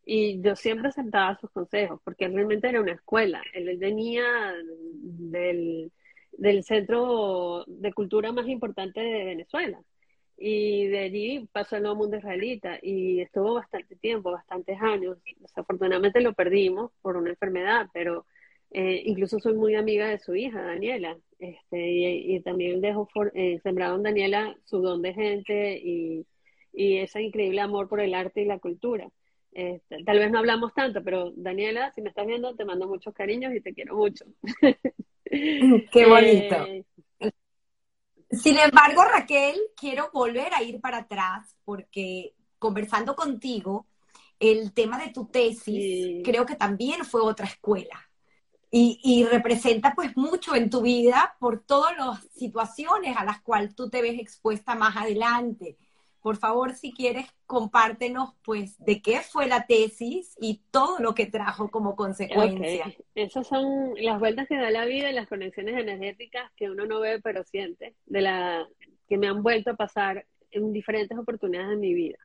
Y yo siempre aceptaba sus consejos, porque realmente era una escuela. Él venía del, del centro de cultura más importante de Venezuela. Y de allí pasó al nuevo mundo israelita y estuvo bastante tiempo, bastantes años. Desafortunadamente lo perdimos por una enfermedad, pero eh, incluso soy muy amiga de su hija, Daniela. Este, y, también dejó eh, sembrado en Daniela su don de gente y, y ese increíble amor por el arte y la cultura. Este, tal vez no hablamos tanto, pero Daniela, si me estás viendo, te mando muchos cariños y te quiero mucho. Qué bonito. Eh, Sin embargo, Raquel, quiero volver a ir para atrás porque conversando contigo, el tema de tu tesis creo que también fue otra escuela. Y, y, representa pues mucho en tu vida por todas las situaciones a las cuales tú te ves expuesta más adelante por favor, si quieres, compártenos, pues, de qué fue la tesis y todo lo que trajo como consecuencia. Esas son las vueltas que da la vida y las conexiones energéticas que uno no ve pero siente, de la que me han vuelto a pasar en diferentes oportunidades de mi vida.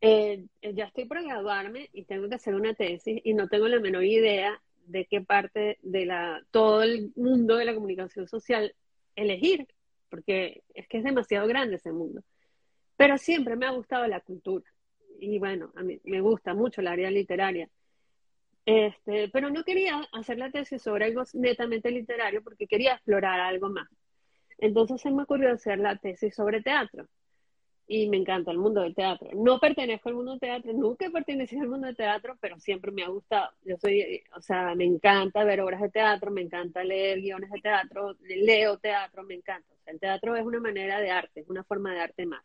Eh, ya estoy por graduarme y tengo que hacer una tesis y no tengo la menor idea de qué parte de la todo el mundo de la comunicación social elegir porque es que es demasiado grande ese mundo. Pero siempre me ha gustado la cultura. Y bueno, a mí me gusta mucho el área literaria. Este, pero no quería hacer la tesis sobre algo netamente literario porque quería explorar algo más. Entonces se me ocurrió hacer la tesis sobre teatro y me encanta el mundo del teatro. No pertenezco al mundo del teatro, nunca he pertenecido al mundo del teatro, pero siempre me ha gustado. Yo soy, o sea, me encanta ver obras de teatro, me encanta leer guiones de teatro, leo teatro, me encanta. Sea, el teatro es una manera de arte, es una forma de arte más.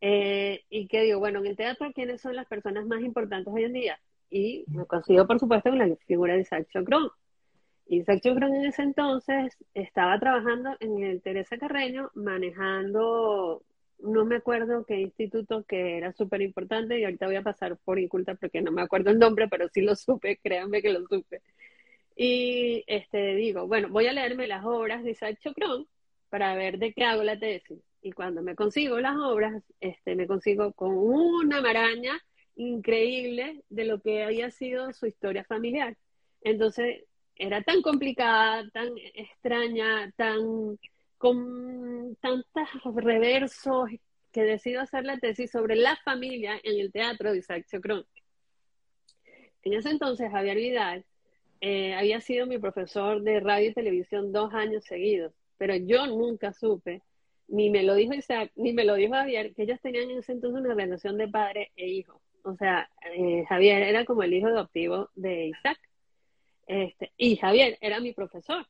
Eh, y que digo, bueno, en el teatro, ¿quiénes son las personas más importantes hoy en día? Y me consigo, por supuesto, con la figura de Isaac Chocron. Isaac Chocron en ese entonces estaba trabajando en el Teresa Carreño, manejando no me acuerdo qué instituto que era súper importante y ahorita voy a pasar por inculta porque no me acuerdo el nombre, pero sí lo supe, créanme que lo supe. Y este, digo, bueno, voy a leerme las obras de Isaac Chocron para ver de qué hago la tesis. Y cuando me consigo las obras, este, me consigo con una maraña increíble de lo que había sido su historia familiar. Entonces, era tan complicada, tan extraña, tan con tantos reversos que decido hacer la tesis sobre la familia en el teatro de Isaac Chocron. En ese entonces, Javier Vidal eh, había sido mi profesor de radio y televisión dos años seguidos, pero yo nunca supe, ni me lo dijo Isaac, ni me lo dijo Javier, que ellos tenían en ese entonces una relación de padre e hijo. O sea, eh, Javier era como el hijo adoptivo de Isaac. Este, y Javier era mi profesor.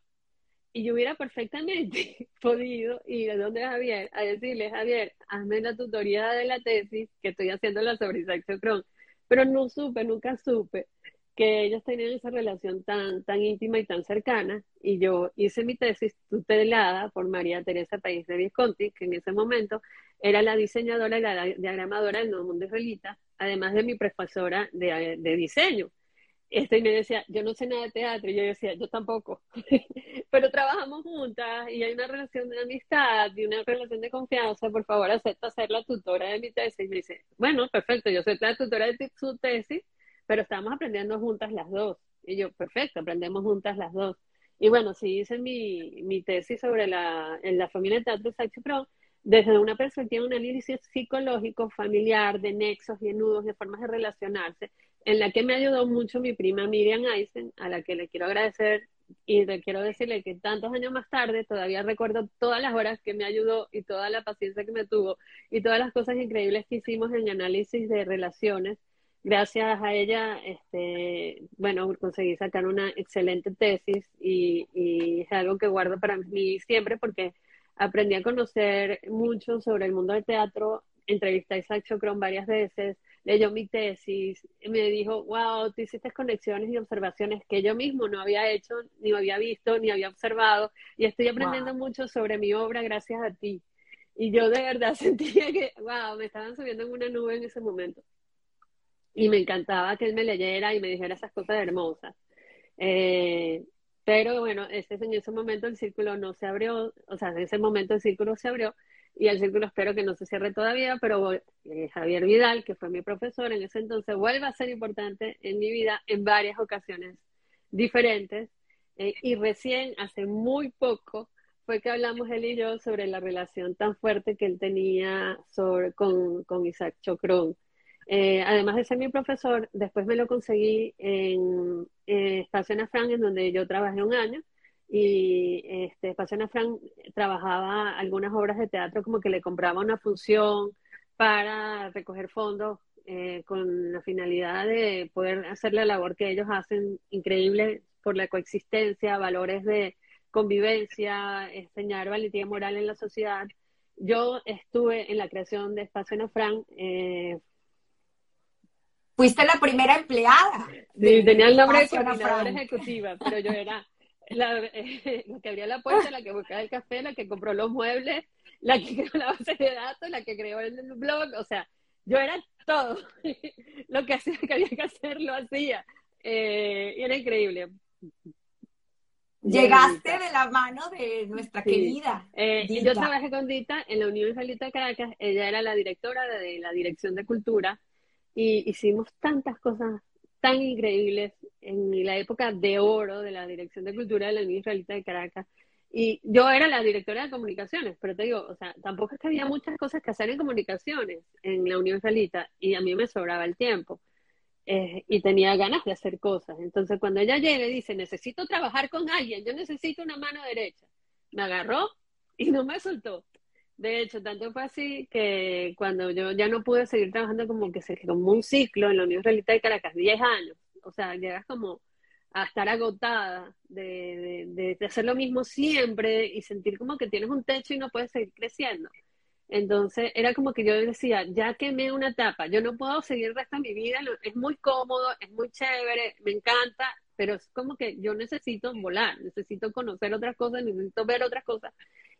Y yo hubiera perfectamente podido ir a donde Javier a decirle, Javier, hazme la tutoría de la tesis que estoy haciendo la sobre Isaac Chocron. Pero no supe, nunca supe que ellos tenían esa relación tan, tan íntima y tan cercana. Y yo hice mi tesis tutelada por María Teresa País de Visconti, que en ese momento era la diseñadora y la diagramadora del Nuevo Mundo Israelita, además de mi profesora de, de diseño este, y me decía, yo no sé nada de teatro, y yo decía, yo tampoco, pero trabajamos juntas y hay una relación de amistad y una relación de confianza, por favor, acepta ser la tutora de mi tesis. Y me dice, bueno, perfecto, yo soy la tutora de su tesis, pero estamos aprendiendo juntas las dos. Y yo, perfecto, aprendemos juntas las dos. Y bueno, sí hice mi, mi tesis sobre la, en la familia de teatro Sachi Pro, desde una perspectiva, un análisis psicológico, familiar, de nexos, de nudos, de formas de relacionarse, en la que me ayudó mucho mi prima Miriam Eisen, a la que le quiero agradecer y le quiero decirle que tantos años más tarde todavía recuerdo todas las horas que me ayudó y toda la paciencia que me tuvo y todas las cosas increíbles que hicimos en análisis de relaciones. Gracias a ella, este, bueno, conseguí sacar una excelente tesis y, y es algo que guardo para mí siempre porque aprendí a conocer mucho sobre el mundo del teatro, entrevisté a Isaac Chocron varias veces, leyó mi tesis, me dijo, wow, tú hiciste conexiones y observaciones que yo mismo no había hecho, ni había visto, ni había observado, y estoy aprendiendo mucho sobre mi obra gracias a ti. Y yo de verdad sentía que, wow, me estaban subiendo en una nube en ese momento. Y me encantaba que él me leyera y me dijera esas cosas hermosas. Eh, pero bueno, ese, en ese momento el círculo no se abrió, o sea, en ese momento el círculo se abrió y el círculo espero que no se cierre todavía, pero eh, Javier Vidal, que fue mi profesor en ese entonces, vuelve a ser importante en mi vida en varias ocasiones diferentes. Eh, y recién, hace muy poco, fue que hablamos él y yo sobre la relación tan fuerte que él tenía sobre, con, con Isaac Chocrón. Eh, además de ser mi profesor, después me lo conseguí en eh, Espacio Ana Frank, en donde yo trabajé un año. Y este, Espacio Ana Frank trabajaba algunas obras de teatro, como que le compraba una función para recoger fondos eh, con la finalidad de poder hacer la labor que ellos hacen increíble por la coexistencia, valores de convivencia, enseñar valentía moral en la sociedad. Yo estuve en la creación de Espacio Ana Frank, eh, Fuiste la primera empleada. Sí, tenía el nombre de coordinadora ejecutiva, pero yo era la, que abría la puerta, la que buscaba el café, la que compró los muebles, la que creó la base de datos, la que creó el blog, o sea, yo era todo. lo que, hacía, que había que hacer, lo hacía. Eh, y era increíble. Llegaste de la mano de nuestra querida. Eh, yo trabajé con Dita en la Unión Israelita de Caracas. Ella era la directora de la Dirección de Cultura y hicimos tantas cosas tan increíbles en la época de oro de la Dirección de Cultura de la Unión Israelita de Caracas. Y yo era la directora de comunicaciones, pero te digo, o sea, tampoco es que había muchas cosas que hacer en comunicaciones en la Unión Israelita y a mí me sobraba el tiempo. Eh, y tenía ganas de hacer cosas. Entonces, cuando ella llega y dice, necesito trabajar con alguien, yo necesito una mano derecha, me agarró y no me soltó. De hecho, tanto fue así que cuando yo ya no pude seguir trabajando como que se como un ciclo en la Unión Realista de Caracas, 10 años, o sea, llegas como a estar agotada de, de, de, hacer lo mismo siempre y sentir como que tienes un techo y no puedes seguir creciendo. Entonces era como que yo decía, ya quemé una etapa, yo no puedo seguir el resto de mi vida, es muy cómodo, es muy chévere, me encanta, pero es como que yo necesito volar, necesito conocer otras cosas, necesito ver otras cosas.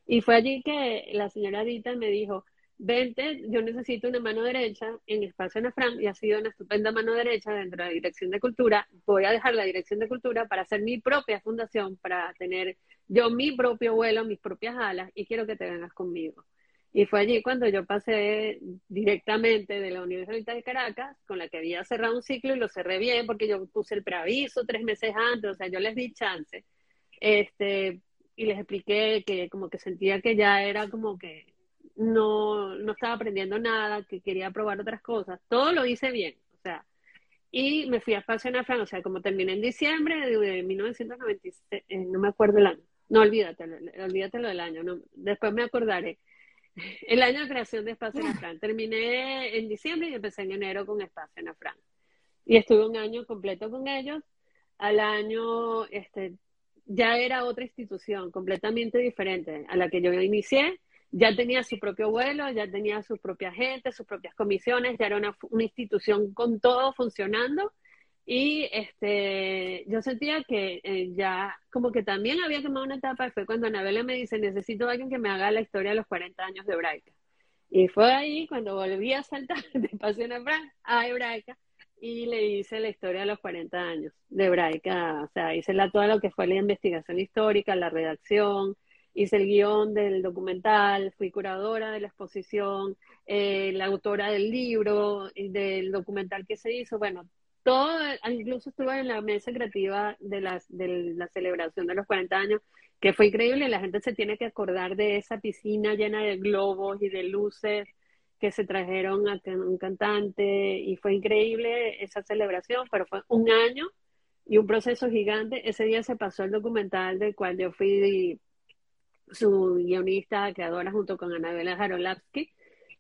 Y fue allí que la señora Dita me dijo, vente, yo necesito una mano derecha en Espacio Ana y ha sido una estupenda mano derecha dentro de la Dirección de Cultura. Voy a dejar la Dirección de Cultura para hacer mi propia fundación, para tener yo mi propio vuelo, mis propias alas y quiero que te vengas conmigo. Y fue allí cuando yo pasé directamente de la Universidad de Caracas, con la que había cerrado un ciclo y lo cerré bien porque yo puse el preaviso tres meses antes, o sea, yo les di chance. Este, y les expliqué que como que sentía que ya era como que no, no estaba aprendiendo nada, que quería probar otras cosas. Todo lo hice bien, o sea, y me fui a Espacio Ana o sea, como terminé en diciembre de, 1996, eh, no me acuerdo el año, no, olvídate, olvídate lo del año, no, después me acordaré. El año de creación de Espacio Ana terminé en diciembre y empecé en enero con Espacio Ana Y estuve un año completo con ellos. Al año, este, ya era otra institución completamente diferente a la que yo inicié. Ya tenía su propio vuelo, ya tenía su propia gente, sus propias comisiones, ya era una, institución con todo funcionando. Y este, yo sentía que eh, ya como que también había quemado una etapa fue cuando Anabela me dice, necesito a alguien que me haga la historia de los 40 años de Hebraica. Y fue ahí cuando volví a saltar de Pasión a Hebraica y le hice la historia de los 40 años de Hebraica, o sea, hice la, todo lo que fue la investigación histórica, la redacción, hice el guion del documental, fui curadora de la exposición, eh, la autora del libro, del documental que se hizo, bueno, todo, incluso estuve en la mesa creativa de, de la celebración de los 40 años, que fue increíble. La gente se tiene que acordar de esa piscina llena de globos y de luces que se trajeron a un cantante y fue increíble esa celebración, pero fue un año y un proceso gigante. Ese día se pasó el documental del cual yo fui su guionista, creadora junto con Anabela Jarolavsky.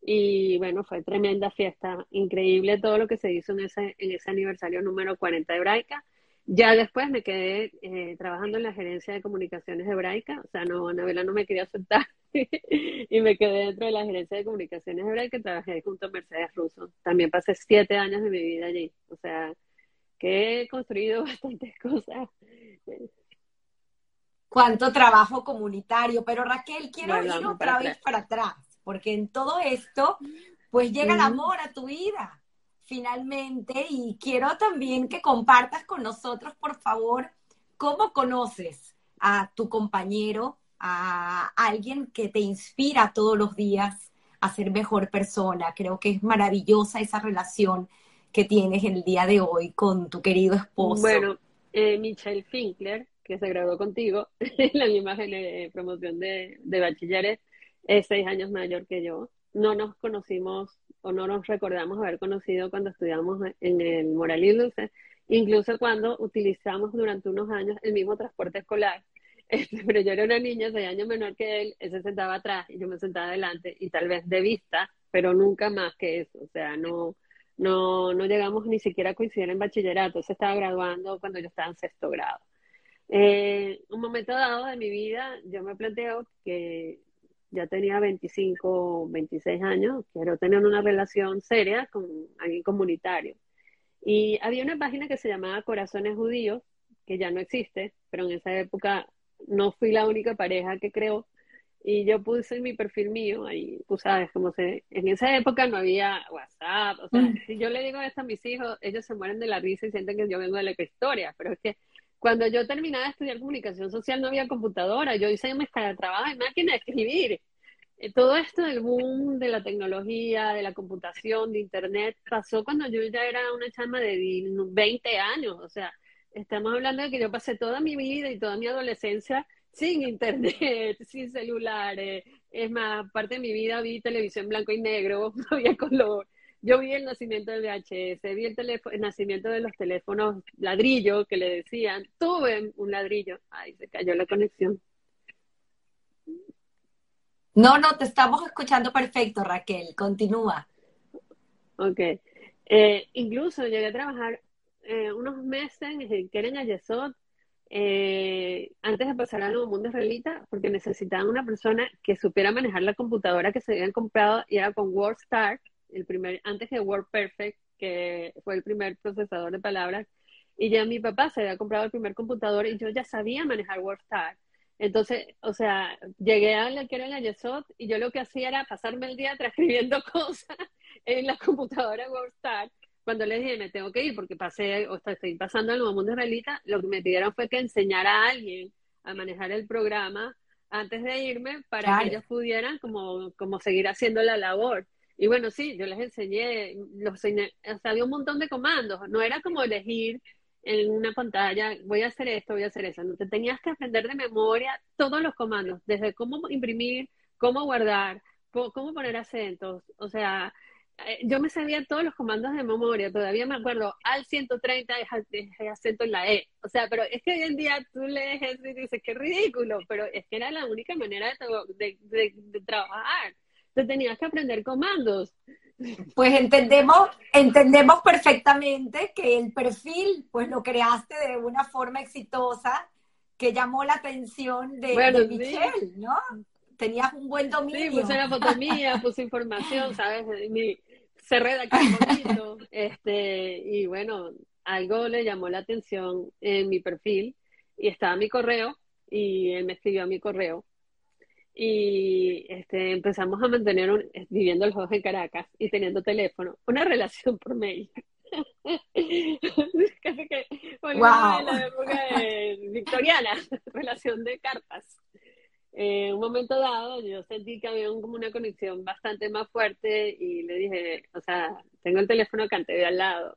Y bueno, fue tremenda fiesta, increíble todo lo que se hizo en ese, en ese aniversario número 40 de Hebraica. Ya después me quedé eh, trabajando en la gerencia de comunicaciones Hebraica, o sea, no, Anabela no me quería soltar y me quedé dentro de la gerencia de comunicaciones Hebraica y trabajé junto a Mercedes Russo. También pasé siete años de mi vida allí, o sea, que he construido bastantes cosas cuánto trabajo comunitario. Pero Raquel, quiero ir otra vez para atrás, porque en todo esto, pues llega el amor a tu vida, finalmente, y quiero también que compartas con nosotros, por favor, cómo conoces a tu compañero, a alguien que te inspira todos los días a ser mejor persona. Creo que es maravillosa esa relación que tienes el día de hoy con tu querido esposo. Bueno, eh, Michelle Finkler, que se graduó contigo en la misma eh, promoción de, de bachilleres, es seis años mayor que yo. No nos conocimos o no nos recordamos haber conocido cuando estudiamos en el Moral y Dulce, incluso cuando utilizamos durante unos años el mismo transporte escolar. Este, pero yo era una niña, seis años menor que él, él se sentaba atrás y yo me sentaba adelante y tal vez de vista, pero nunca más que eso. O sea, no, no, no llegamos ni siquiera a coincidir en bachillerato. Se estaba graduando cuando yo estaba en sexto grado. Eh, un momento dado de mi vida, yo me planteo que ya tenía 25, 26 años, quiero tener una relación seria con alguien comunitario. Y había una página que se llamaba Corazones Judíos, que ya no existe, pero en esa época no fui la única pareja que creó. Y yo puse en mi perfil mío, ahí tú sabes, como se, en esa época no había WhatsApp, o sea, mm. si yo le digo esto a mis hijos, ellos se mueren de la risa y sienten que yo vengo de la historia, pero es que cuando yo terminaba de estudiar comunicación social no había computadora, yo hice mezcla de trabajo en máquina de escribir. Eh, todo esto del boom de la tecnología, de la computación, de internet, pasó cuando yo ya era una chama de 20 años. O sea, estamos hablando de que yo pasé toda mi vida y toda mi adolescencia sin internet, sin celulares. Es más, parte de mi vida vi televisión blanco y negro, no había color. Yo vi el nacimiento del VHS, vi el, el nacimiento de los teléfonos ladrillo que le decían, tuve un ladrillo. Ay, se cayó la conexión. No, no, te estamos escuchando perfecto, Raquel. Continúa. Ok. Eh, incluso llegué a trabajar eh, unos meses en Keren Ayesot, eh, antes de pasar al nuevo mundo israelita, porque necesitaban una persona que supiera manejar la computadora que se habían comprado y era con WordStar el primer, antes de WordPerfect, que fue el primer procesador de palabras, y ya mi papá se había comprado el primer computador y yo ya sabía manejar WordStar. Entonces, o sea, llegué a la que era en Yesod y yo lo que hacía era pasarme el día transcribiendo cosas en la computadora WordStar. Cuando les dije, me tengo que ir porque pasé, o estoy pasando al nuevo mundo israelita, lo que me pidieron fue que enseñara a alguien a manejar el programa antes de irme para que ellos pudieran como, como seguir haciendo la labor. Y bueno, sí, yo les enseñé, los o sea, había un montón de comandos, no era como elegir en una pantalla, voy a hacer esto, voy a hacer eso, no te tenías que aprender de memoria todos los comandos, desde cómo imprimir, cómo guardar, cómo, poner acentos, o sea, eh, yo me sabía todos los comandos de memoria, todavía me acuerdo, al 130 es acento en la E, o sea, pero es que hoy en día tú lees eso y dices, qué ridículo, pero es que era la única manera de, de trabajar tenías que aprender comandos. Pues entendemos, entendemos perfectamente que el perfil, pues lo creaste de una forma exitosa que llamó la atención de, Michelle, ¿no? Tenías un buen dominio. Sí, puse la foto mía, puse información, ¿sabes? Mi, se redactó un poquito, este, y bueno, algo le llamó la atención en mi perfil, y estaba mi correo, y él me escribió a mi correo, y este, empezamos a mantener, un, viviendo los dos en Caracas y teniendo teléfono, una relación por mail. Casi que wow. la época victoriana, relación de cartas. En un momento dado yo sentí que había como una conexión bastante más fuerte y le dije, o sea, tengo el teléfono acá de al lado,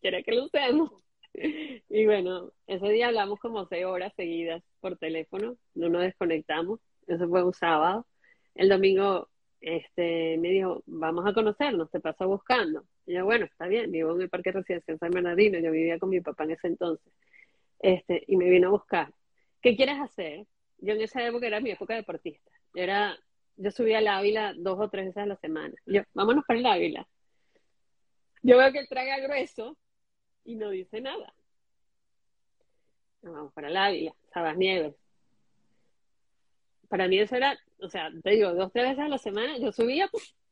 ¿quiere que lo usemos? Y bueno, ese día hablamos como seis horas seguidas por teléfono, no nos desconectamos, eso fue un sábado. El domingo este, me dijo, vamos a conocernos, te paso buscando. Y yo, bueno, está bien, vivo en el Parque Residencial San Bernardino, yo vivía con mi papá en ese entonces. Este, y me vino a buscar. ¿Qué quieres hacer? Yo en esa época era mi época deportista. Era, yo subía al Ávila dos o tres veces a la semana. Yo, vámonos para el Ávila. Yo veo que él traga grueso y no dice nada. vamos para el Ávila, Sabas Nieves. Para mí eso era, o sea, te digo, dos, tres veces a la semana, yo subía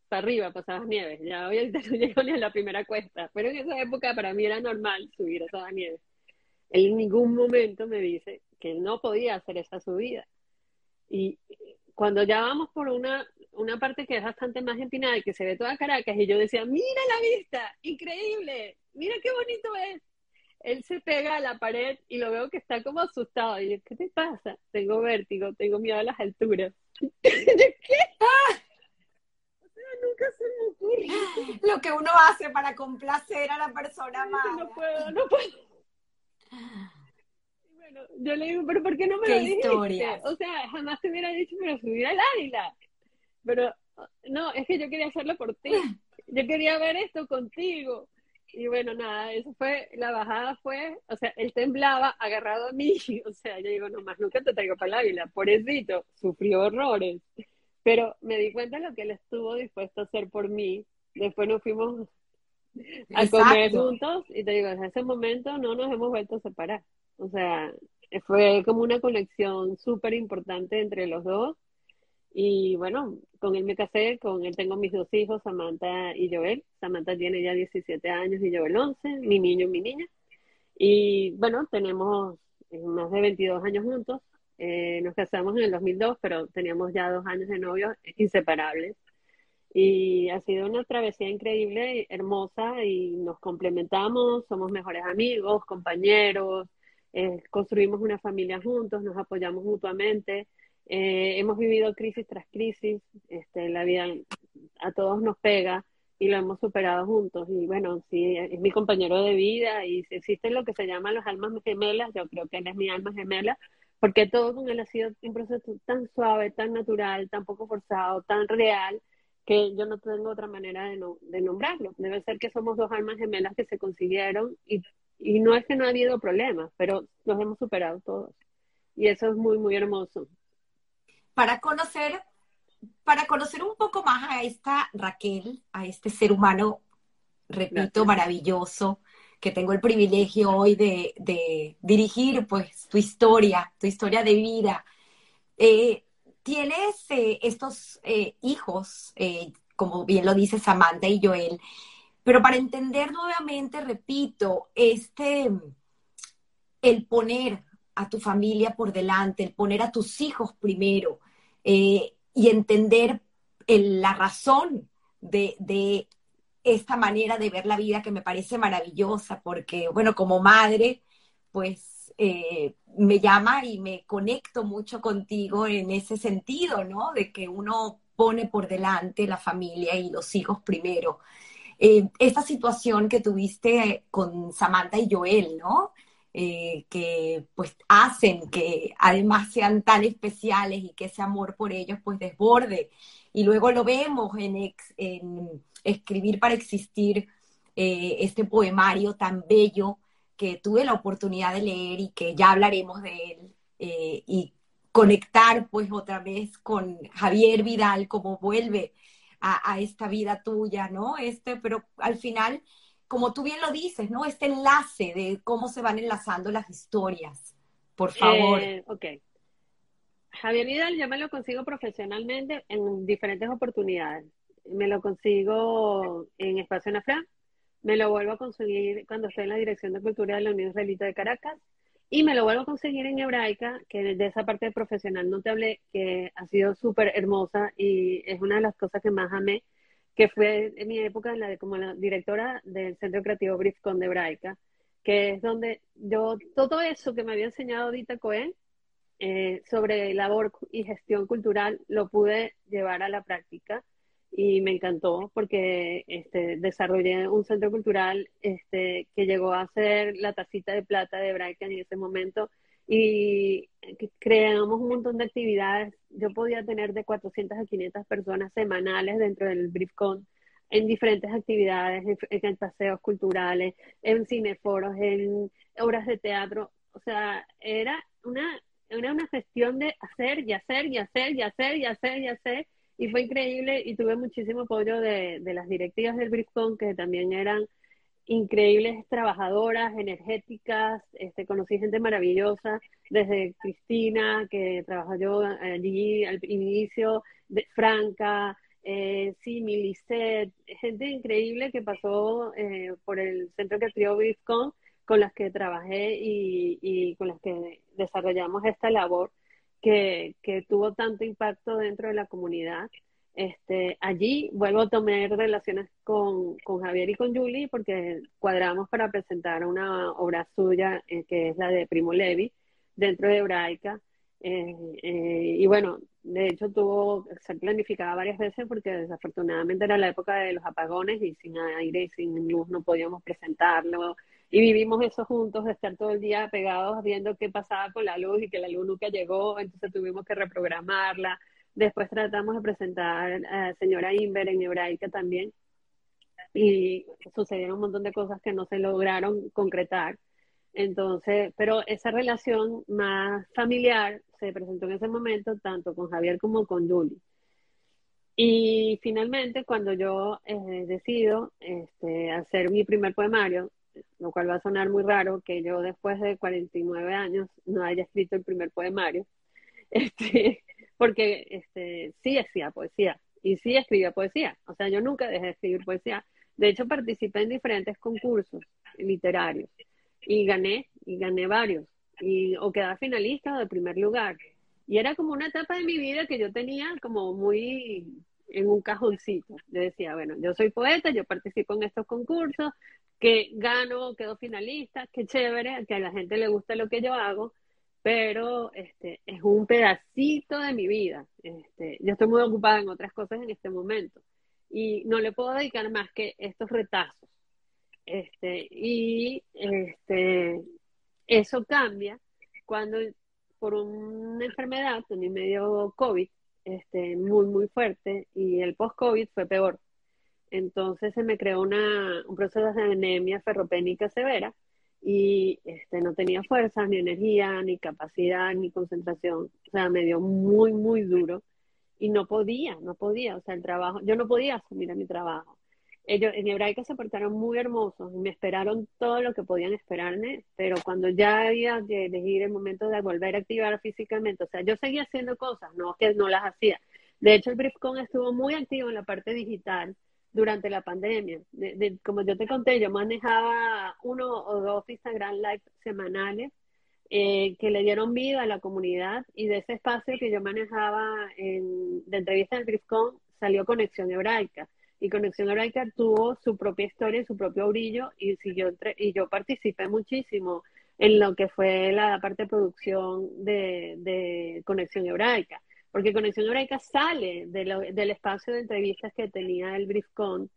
para arriba, pasabas nieves. Ya hoy no llego ni a la primera cuesta, pero en esa época para mí era normal subir a Sabas Nieves. Él en ningún momento me dice que no podía hacer esa subida. Y cuando ya vamos por una, una parte que es bastante más empinada y que se ve toda Caracas, y yo decía, mira la vista, increíble, mira qué bonito es. Él se pega a la pared y lo veo que está como asustado. Y yo, ¿qué te pasa? Tengo vértigo, tengo miedo a las alturas. ¿Qué? Ah. nunca se me ocurre. Lo que uno hace para complacer a la persona más. No puedo, no puedo. Bueno, yo le digo, pero ¿por qué no me lo dijiste? O sea, jamás te hubiera dicho, pero subir al águila. Pero, no, es que yo quería hacerlo por ti. Yo quería ver esto contigo. Y bueno, nada, eso fue, la bajada fue, o sea, él temblaba agarrado a mí, o sea, yo digo, no más nunca te traigo para el águila, pobrecito, sufrió horrores, pero me di cuenta de lo que él estuvo dispuesto a hacer por mí, después nos fuimos a comer juntos y te digo, desde ese momento no nos hemos vuelto a separar. O sea, fue como una conexión súper importante entre los dos. Y bueno, con él me casé, con él tengo mis dos hijos, Samantha y Joel. Samantha tiene ya 17 años y Joel 11, mi niño y mi niña. Y bueno, tenemos eh, más de 22 años juntos. Eh, nos casamos en el 2002, pero teníamos ya dos años de novios inseparables. Y ha sido una travesía increíble, hermosa, y nos complementamos, somos mejores amigos, compañeros, eh, construimos una familia juntos, nos apoyamos mutuamente. Eh, hemos vivido crisis tras crisis, este, la vida a todos nos pega y lo hemos superado juntos. Y bueno, sí, es mi compañero de vida y existen lo que se llaman las almas gemelas, yo creo que él es mi alma gemela, porque todo con él ha sido un proceso tan suave, tan natural, tan poco forzado, tan real, que yo no tengo otra manera de, no, de nombrarlo. Debe ser que somos dos almas gemelas que se consiguieron y, y no es que no ha habido problemas, pero los hemos superado todos. Y eso es muy, muy hermoso. Para conocer, para conocer un poco más a esta Raquel, a este ser humano, repito, maravilloso, que tengo el privilegio hoy de, de, dirigir, pues, tu historia, tu historia de vida. Eh, tienes eh, estos eh, hijos, como bien lo dice Samantha y Joel, pero para entender nuevamente, repito, este, el poner a tu familia por delante, el poner a tus hijos primero y entender la razón de, de esta manera de ver la vida que me parece maravillosa, porque, bueno, como madre, pues eh, me llama y me conecto mucho contigo en ese sentido, ¿no? De que uno pone por delante la familia y los hijos primero. Eh, esta situación que tuviste con Samantha y Joel, ¿no? Eh, que pues hacen que además sean tan especiales y que ese amor por ellos pues desborde. Y luego lo vemos en, Escribir para Existir, este poemario tan bello que tuve la oportunidad de leer y que ya hablaremos de él eh, y conectar pues otra vez con Javier Vidal, como vuelve a, esta vida tuya, ¿no? Este, pero al final, como tú bien lo dices, ¿no? Este enlace de cómo se van enlazando las historias, por favor. Eh, ok. Javier Vidal ya me lo consigo profesionalmente en diferentes oportunidades. Me lo consigo en Espacio Nafra, me lo vuelvo a conseguir cuando estoy en la Dirección de Cultura de la Unión Israelita de Caracas y me lo vuelvo a conseguir en Hebraica, que de esa parte profesional no te hablé, que ha sido súper hermosa y es una de las cosas que más amé, que fue en mi época como la directora del Centro Creativo Briscon de Hebraica, que es donde yo todo eso que me había enseñado Dita Cohen eh, sobre labor y gestión cultural lo pude llevar a la práctica y me encantó porque este, desarrollé un centro cultural este, que llegó a ser la tacita de plata de Hebraica en ese momento y creamos un montón de actividades. Yo podía tener de 400 a 500 personas semanales dentro del BriefCon en diferentes actividades, en, paseos culturales, en cineforos, en obras de teatro. O sea, era una, era una gestión de hacer y hacer y hacer y hacer y hacer y hacer. Y fue increíble y tuve muchísimo apoyo de, de las directivas del BriefCon que también eran increíbles trabajadoras, energéticas, este, conocí gente maravillosa, desde Cristina, que trabajó allí al inicio, Franca, eh, gente increíble que pasó eh, por el centro que crió BIFCON, con las que trabajé y, y, con las que desarrollamos esta labor que, que tuvo tanto impacto dentro de la comunidad. Este, allí vuelvo a tomar relaciones con, con, Javier y con Julie porque cuadramos para presentar una obra suya eh, que es la de Primo Levi dentro de Hebraica. Eh, eh, y bueno, de hecho tuvo ser planificada varias veces porque desafortunadamente era la época de los apagones y sin aire y sin luz no podíamos presentarlo. Y vivimos eso juntos, de estar todo el día pegados viendo qué pasaba con la luz y que la luz nunca llegó, entonces tuvimos que reprogramarla Después tratamos de presentar a señora Inver en hebraica también y sucedieron un montón de cosas que no se lograron concretar. Entonces, pero esa relación más familiar se presentó en ese momento tanto con Javier como con Julie. Y finalmente, cuando yo eh, decido este, hacer mi primer poemario, lo cual va a sonar muy raro que yo después de 49 años no haya escrito el primer poemario, este, porque este, sí hacía poesía y sí escribía poesía. O sea, yo nunca dejé de escribir poesía. De hecho, participé en diferentes concursos literarios y gané, y gané varios, y, o quedaba finalista o de primer lugar. Y era como una etapa de mi vida que yo tenía como muy en un cajoncito. Yo decía, bueno, yo soy poeta, yo participo en estos concursos, que gano, quedo finalista, qué chévere, que a la gente le gusta lo que yo hago, pero este, es un pedacito de mi vida. Este, yo estoy muy ocupada en otras cosas en este momento y no le puedo dedicar más que estos retazos. Este, y este, eso cambia cuando por una enfermedad, en mi medio COVID, este, muy, muy fuerte, y el post-COVID fue peor. Entonces se me creó una, un proceso de anemia ferropénica severa, y este, no tenía fuerzas, ni energía, ni capacidad, ni concentración. O sea, me dio muy, muy duro y no podía, no podía. O sea, el trabajo, yo no podía asumir a mi trabajo. Ellos en hebraica se portaron muy hermosos me esperaron todo lo que podían esperarme, pero cuando ya había de elegir el momento de volver a activar físicamente, o sea, yo seguía haciendo cosas, no que no las hacía. De hecho, el BriefCon estuvo muy activo en la parte digital durante la pandemia. como yo te conté, yo manejaba uno o dos Instagram Live semanales eh, que le dieron vida a la comunidad y de ese espacio que yo manejaba en, de entrevista en BriefCon salió Conexión Hebraica. Y Conexión Hebraica tuvo su propia historia, su propio brillo y, yo, y yo participé muchísimo en lo que fue la parte de producción de, de Conexión Hebraica porque Conexión Hebraica sale del espacio de entrevistas que tenía el BriefCon,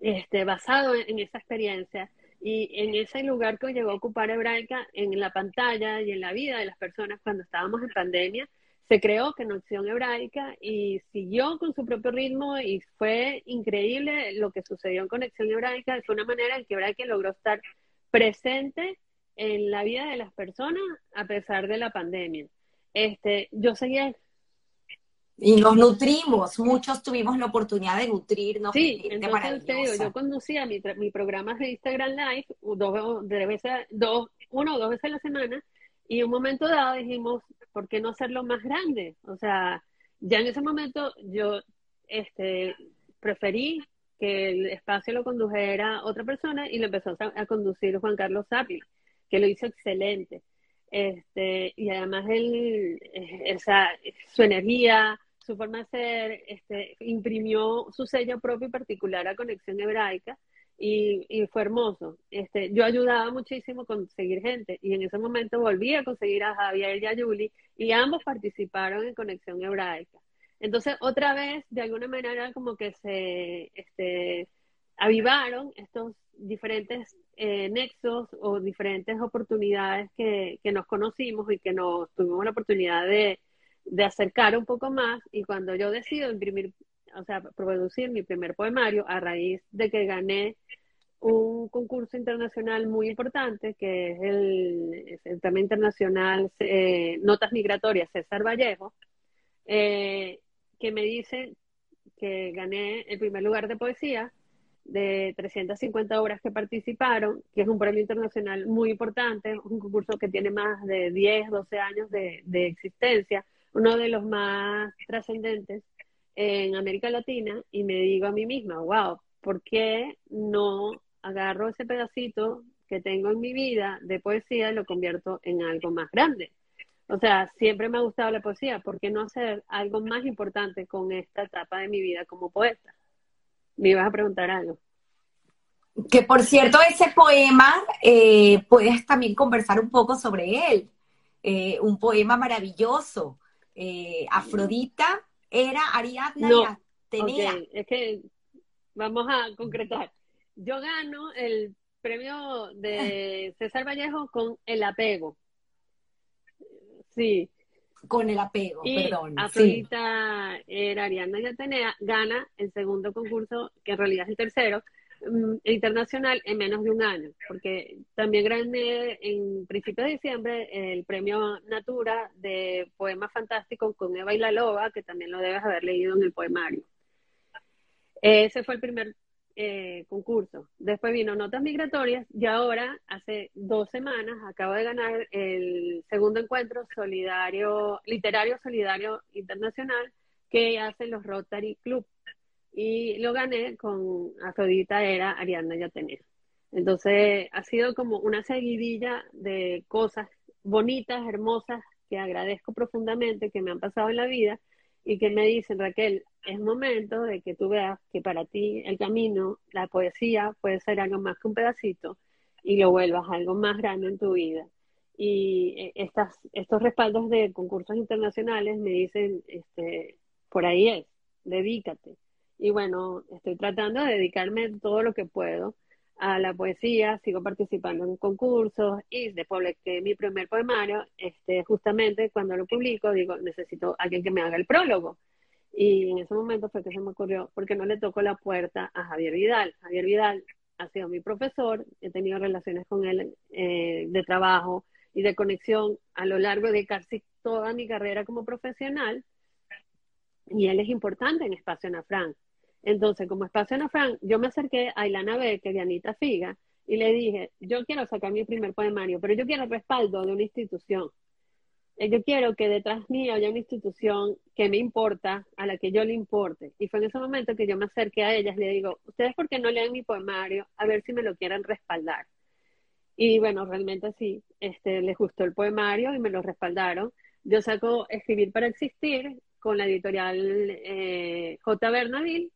este, basado en, esa experiencia y en ese lugar que llegó a ocupar Hebraica en la pantalla y en la vida de las personas cuando estábamos en pandemia, se creó Conexión Hebraica y siguió con su propio ritmo y fue increíble lo que sucedió en Conexión Hebraica. Fue una manera en que Hebraica logró estar presente en la vida de las personas a pesar de la pandemia. Este, yo seguía y nos nutrimos, muchos tuvimos la oportunidad de nutrirnos. Sí, entonces te digo, yo conducía mi, mi programa de Instagram Live dos, veces, dos, uno o dos veces a la semana y en un momento dado dijimos, ¿por qué no hacerlo más grande? O sea, ya en ese momento yo este, preferí que el espacio lo condujera otra persona y lo empezó a, conducir Juan Carlos Sapi, que lo hizo excelente. Este, y además él, eh, esa, su energía, su forma de ser, este, imprimió su sello propio y particular a Conexión Hebraica y, y, fue hermoso. Este, yo ayudaba muchísimo a conseguir gente y en ese momento volví a conseguir a Javier y a Yuli y ambos participaron en Conexión Hebraica. Entonces, otra vez, de alguna manera, como que se este, avivaron estos diferentes eh, nexos o diferentes oportunidades que, nos conocimos y que nos tuvimos la oportunidad de, acercar un poco más. Y cuando yo decido imprimir, o sea, producir mi primer poemario a raíz de que gané un concurso internacional muy importante, que es el, el internacional eh, Notas Migratorias César Vallejo, eh, que me dice que gané el primer lugar de poesía de 350 obras que participaron, que es un premio internacional muy importante, un concurso que tiene más de 10, 12 años de, existencia, uno de los más trascendentes en América Latina, y me digo a mí misma, wow, ¿por qué no agarro ese pedacito que tengo en mi vida de poesía y lo convierto en algo más grande. O sea, siempre me ha gustado la poesía, ¿por qué no hacer algo más importante con esta etapa de mi vida como poeta? Me ibas a preguntar algo. Que por cierto, ese poema, eh, puedes también conversar un poco sobre él. Eh, un poema maravilloso. Eh, Afrodita era Ariadna y Atenea. es que vamos a concretar yo gano el premio de César Vallejo con el apego. Sí. Con el apego, y perdón. Afrodita era Ariana y Atenea, gana el segundo concurso, que en realidad es el tercero, mm, internacional en menos de un año, porque también gané en principio de diciembre el premio Natura de Poema Fantástico con Eva y la Loba, que también lo debes haber leído en el poemario. Ese fue el primer eh, concurso. Después vino Notas Migratorias y ahora, hace dos semanas, acabo de ganar el segundo encuentro solidario, literario solidario internacional que hacen los Rotary Club. Y lo gané con Afrodita era Ariadna Yatenea. Entonces, ha sido como una seguidilla de cosas bonitas, hermosas, que agradezco profundamente que me han pasado en la vida y que me dicen, Raquel, es momento de que tú veas que para ti el camino, la poesía puede ser algo más que un pedacito y lo vuelvas algo más grande en tu vida. Y eh, estas, estos respaldos de concursos internacionales me dicen, este, por ahí es, dedícate. Y bueno, estoy tratando de dedicarme todo lo que puedo a la poesía, sigo participando en concursos y después que mi primer poemario, este, justamente cuando lo publico, digo, necesito alguien que me haga el prólogo. Y en ese momento fue que se me ocurrió, porque no le toco la puerta a Javier Vidal. Javier Vidal ha sido mi profesor, he tenido relaciones con él eh, de trabajo y de conexión a lo largo de casi toda mi carrera como profesional. Y él es importante en Espacio Ana Frank. Entonces, como Espacio Frank, yo me acerqué a Ilana Becker y Anita Figa y le dije, yo quiero sacar mi primer poemario, pero yo quiero el respaldo de una institución. Eh, yo quiero que detrás mío haya una institución que me importa, a la que yo le importe. Y fue en ese momento que yo me acerqué a ellas y le digo, ¿ustedes por qué no leen mi poemario? A ver si me lo quieren respaldar. Y bueno, realmente sí, este, les gustó el poemario y me lo respaldaron. Yo saco Escribir para Existir con la editorial eh, J. Bernadil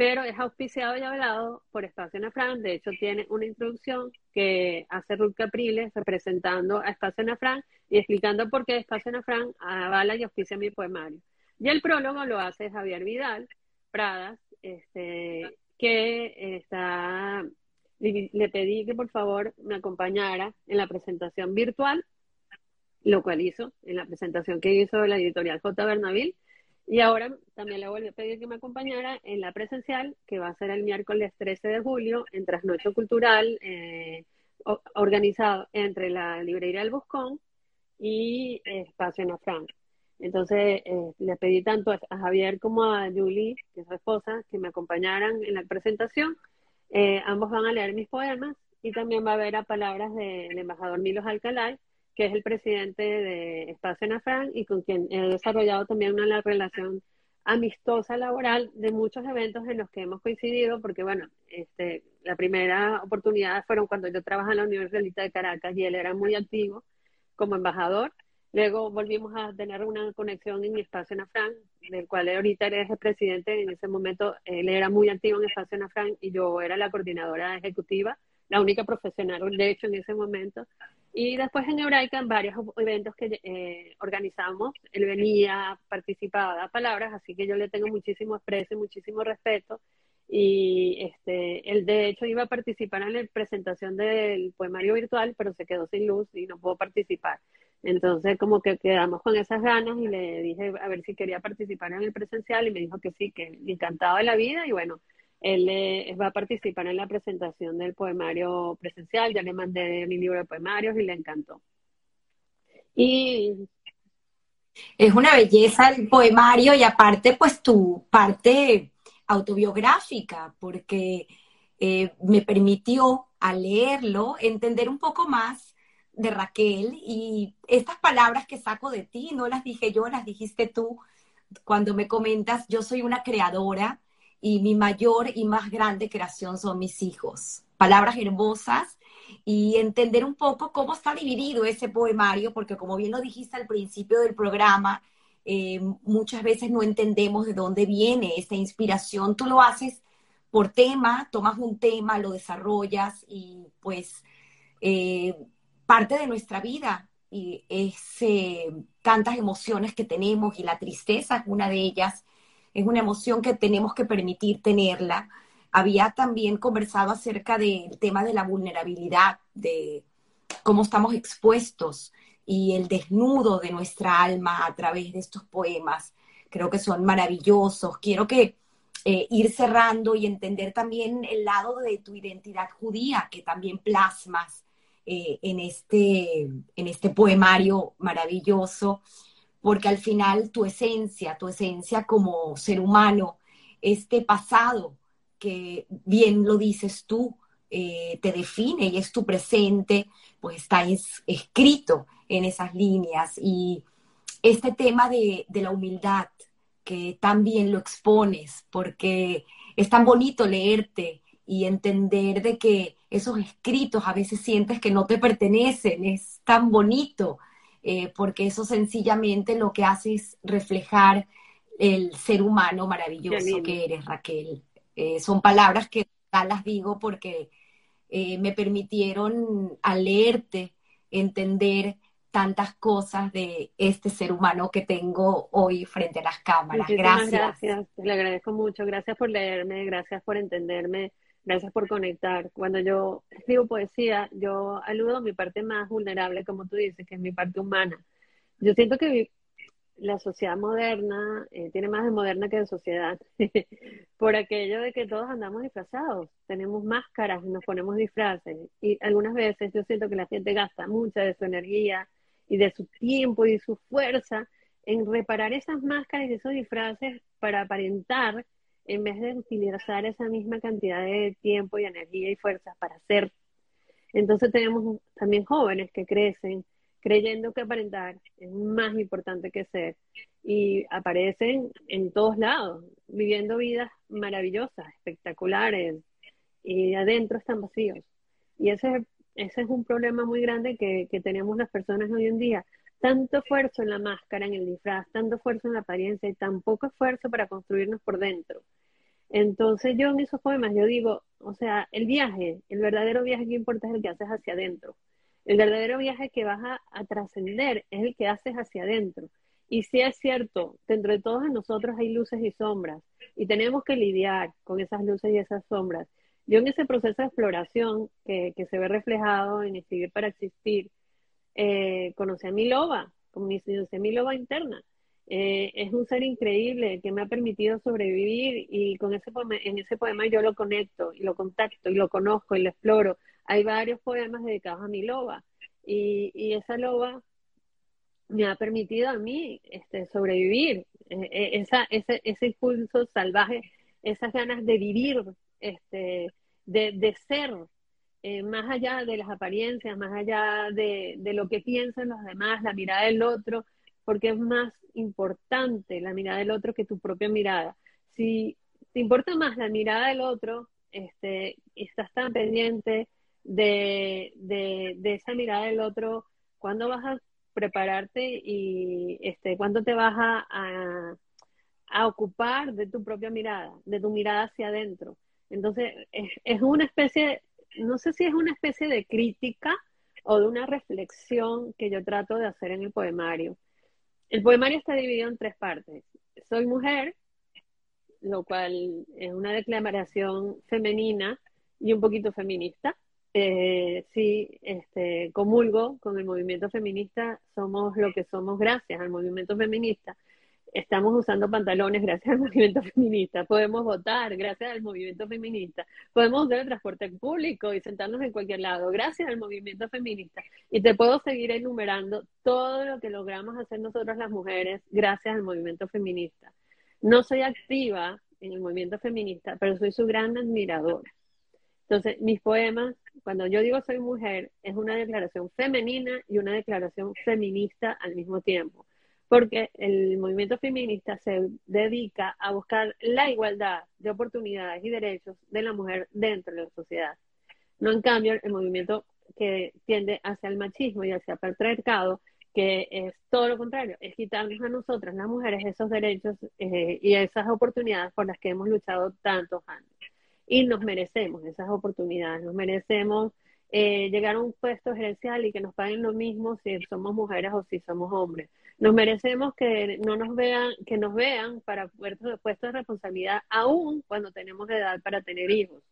pero es auspiciado y hablado por Espacio Ana Fran. De hecho, tiene una introducción que hace Ruth Capriles representando a Espacio Ana Fran y explicando por qué Espacio Ana Fran avala y auspicia mi poemario. Y el prólogo lo hace Javier Vidal Pradas, este, que está, le pedí que por favor me acompañara en la presentación virtual, lo cual hizo en la presentación que hizo la editorial J. Bernaville y ahora también le voy a pedir que me acompañara en la presencial, que va a ser el miércoles 13 de julio, en Trasnocho Cultural, eh, organizado entre la Librería del Buscón y Espacio Nafran. Entonces, eh, le pedí tanto a Javier como a Julie, que es su esposa, que me acompañaran en la presentación. Eh, ambos van a leer mis poemas y también va a haber a palabras del embajador Milos Alcalá, que es el presidente de Espacio Nafran y con quien he desarrollado también una relación amistosa laboral de muchos eventos en los que hemos coincidido, porque bueno, este, la primera oportunidad fueron cuando yo trabajaba en la Universidad de Caracas y él era muy activo como embajador. Luego volvimos a tener una conexión en Espacio Nafran, del cual ahorita eres el presidente. En ese momento él era muy activo en Espacio Nafran y yo era la coordinadora ejecutiva, la única profesional, de hecho, en ese momento. Y después en Hebraica, varios eventos que eh, organizamos, él venía, participaba, da palabras, así que yo le tengo muchísimo aprecio, muchísimo respeto. Y este, él de hecho iba a participar en la presentación del poemario virtual, pero se quedó sin luz y no pudo participar. Entonces como que quedamos con esas ganas y le dije a ver si quería participar en el presencial y me dijo que sí, que le encantaba la vida y bueno, él va a participar en la presentación del poemario presencial, ya le mandé mi libro de poemarios y le encantó. Y es una belleza el poemario y aparte pues tu parte autobiográfica, porque eh, me permitió al leerlo entender un poco más de Raquel y estas palabras que saco de ti, no las dije yo, las dijiste tú cuando me comentas, yo soy una creadora y mi mayor y más grande creación son mis hijos. Palabras hermosas y entender un poco cómo está dividido ese poemario, porque como bien lo dijiste al principio del programa, eh, muchas veces no entendemos de dónde viene esa inspiración. Tú lo haces por tema, tomas un tema, lo desarrollas y pues eh, parte de nuestra vida y es eh, tantas emociones que tenemos y la tristeza es una de ellas es una emoción que tenemos que permitir tenerla. Había también conversado acerca del tema de la vulnerabilidad, de cómo estamos expuestos y el desnudo de nuestra alma a través de estos poemas. Creo que son maravillosos. Quiero que eh, ir cerrando y entender también el lado de tu identidad judía que también plasmas eh, en, este, en este poemario maravilloso porque al final tu esencia, tu esencia como ser humano, este pasado que bien lo dices tú, eh, te define y es tu presente, pues está escrito en esas líneas. Y este tema de, de la humildad, que también lo expones, porque es tan bonito leerte y entender de que esos escritos a veces sientes que no te pertenecen, es tan bonito eh, porque eso sencillamente lo que hace es reflejar el ser humano maravilloso que eres, Raquel. Eh, son palabras que las digo porque eh, me permitieron al leerte entender tantas cosas de este ser humano que tengo hoy frente a las cámaras. gracias. Gracias, le agradezco mucho. Gracias por leerme, gracias por entenderme Gracias por conectar. Cuando yo escribo poesía, yo aludo a mi parte más vulnerable, como tú dices, que es mi parte humana. Yo siento que la sociedad moderna eh, tiene más de moderna que de sociedad, por aquello de que todos andamos disfrazados, tenemos máscaras, nos ponemos disfraces y algunas veces yo siento que la gente gasta mucha de su energía y de su tiempo y de su fuerza en reparar esas máscaras y esos disfraces para aparentar en vez de utilizar esa misma cantidad de tiempo y energía y fuerza para hacer. Entonces tenemos también jóvenes que crecen creyendo que aparentar es más importante que ser y aparecen en todos lados, viviendo vidas maravillosas, espectaculares y adentro están vacíos. Y ese, ese es un problema muy grande que, que tenemos las personas hoy en día. Tanto esfuerzo en la máscara, en el disfraz, tanto esfuerzo en la apariencia y tan poco esfuerzo para construirnos por dentro. Entonces yo en esos poemas yo digo, o sea, el viaje, el verdadero viaje que importa es el que haces hacia adentro. El verdadero viaje que vas a, trascender es el que haces hacia adentro. Y si es cierto, dentro de todos nosotros hay luces y sombras y tenemos que lidiar con esas luces y esas sombras. Yo en ese proceso de exploración que, se ve reflejado en Escribir para Existir, eh, conocí a mi loba, conocí a mi loba interna. Eh, es un ser increíble que me ha permitido sobrevivir y con ese en ese poema yo lo conecto y lo contacto y lo conozco y lo exploro. Hay varios poemas dedicados a mi loba y, esa loba me ha permitido a mí este, sobrevivir, eh, eh, esa, ese, ese impulso salvaje, esas ganas de vivir, este, de, de ser, más allá de las apariencias, más allá de, de, lo que piensan los demás, la mirada del otro, porque es más importante la mirada del otro que tu propia mirada. Si te importa más la mirada del otro, este, estás tan pendiente de, de, esa mirada del otro, ¿cuándo vas a prepararte y este, cuándo te vas a, a, ocupar de tu propia mirada, de tu mirada hacia adentro? Entonces, es, es una especie, no sé si es una especie de crítica o de una reflexión que yo trato de hacer en el poemario. El poemario está dividido en tres partes. Soy mujer, lo cual es una declaración femenina y un poquito feminista. Eh, sí, este, comulgo con el movimiento feminista, somos lo que somos gracias al movimiento feminista. Estamos usando pantalones gracias al movimiento feminista, podemos votar gracias al movimiento feminista, podemos usar el transporte público y sentarnos en cualquier lado gracias al movimiento feminista. Y te puedo seguir enumerando todo lo que logramos hacer nosotras las mujeres gracias al movimiento feminista. No soy activa en el movimiento feminista, pero soy su gran admiradora. Entonces, mis poemas, cuando yo digo soy mujer, es una declaración femenina y una declaración feminista al mismo tiempo, porque el movimiento feminista se dedica a buscar la igualdad de oportunidades y derechos de la mujer dentro de la sociedad. No, en cambio, el movimiento que tiende hacia el machismo y hacia el patriarcado que es todo lo contrario, es quitarnos a nosotras, las mujeres, esos derechos eh, y esas oportunidades por las que hemos luchado tantos años. Y nos merecemos esas oportunidades, nos merecemos eh, llegar a un puesto gerencial y que nos paguen lo mismo si somos mujeres o si somos hombres. Nos merecemos que no nos vean, que nos vean para puestos, de responsabilidad aún cuando tenemos edad para tener hijos.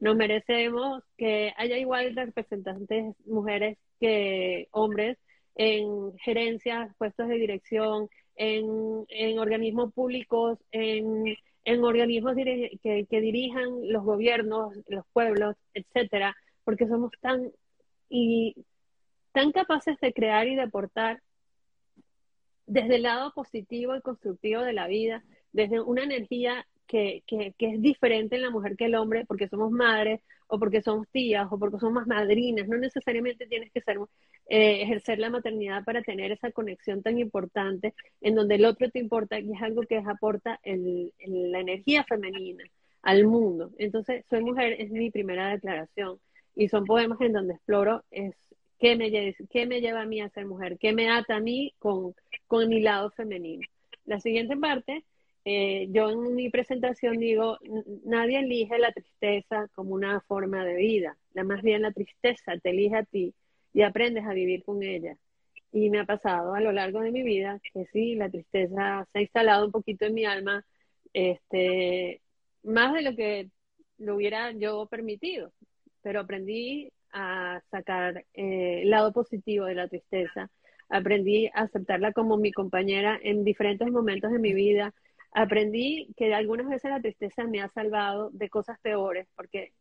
Nos merecemos que haya igual representantes mujeres que hombres en gerencias, puestos de dirección, en, en organismos públicos, en, en organismos que, que, dirijan los gobiernos, los pueblos, etcétera, porque somos tan y tan capaces de crear y de aportar desde el lado positivo y constructivo de la vida, desde una energía que, que, que, es diferente en la mujer que el hombre, porque somos madres, o porque somos tías, o porque somos madrinas. No necesariamente tienes que ser, eh, ejercer la maternidad para tener esa conexión tan importante en donde el otro te importa y es algo que aporta el, la energía femenina al mundo. Entonces, soy mujer es mi primera declaración y son poemas en donde exploro es qué me, qué me lleva a mí a ser mujer, qué me ata a mí con, con mi lado femenino. La siguiente parte eh, yo en mi presentación digo, nadie elige la tristeza como una forma de vida, la más bien la tristeza te elige a ti y aprendes a vivir con ella. Y me ha pasado a lo largo de mi vida que sí, la tristeza se ha instalado un poquito en mi alma, este, más de lo que lo hubiera yo permitido, pero aprendí a sacar eh, el lado positivo de la tristeza, aprendí a aceptarla como mi compañera en diferentes momentos de mi vida, aprendí que algunas veces la tristeza me ha salvado de cosas peores, porque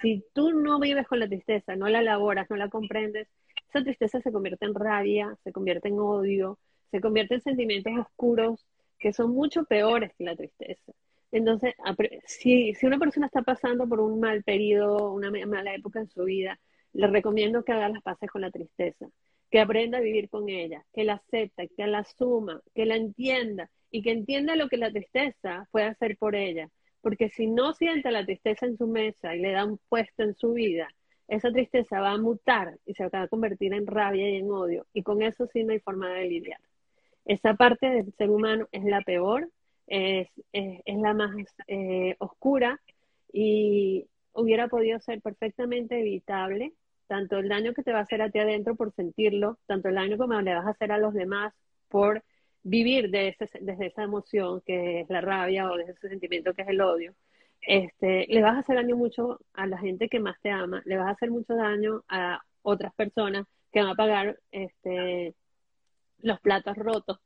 si tú no vives con la tristeza, no la elaboras, no la comprendes, esa tristeza se convierte en rabia, se convierte en odio, se convierte en sentimientos oscuros que son mucho peores que la tristeza. Entonces, si, si una persona está pasando por un mal periodo, una mala época en su vida, le recomiendo que haga las paces con la tristeza, que aprenda a vivir con ella, que la acepte, que la asuma, que la entienda y que entienda lo que la tristeza puede hacer por ella. Porque si no siente la tristeza en su mesa y le da un puesto en su vida, esa tristeza va a mutar y se va a convertir en rabia y en odio. Y con eso sí no hay forma de lidiar. Esa parte del ser humano es la peor, es, es, la más eh, oscura y hubiera podido ser perfectamente evitable, tanto el daño que te va a hacer a ti adentro por sentirlo, tanto el daño que le vas a hacer a los demás por vivir de ese, desde esa emoción que es la rabia o desde ese sentimiento que es el odio, este, le vas a hacer daño mucho a la gente que más te ama, le vas a hacer mucho daño a otras personas que van a pagar este, los platos rotos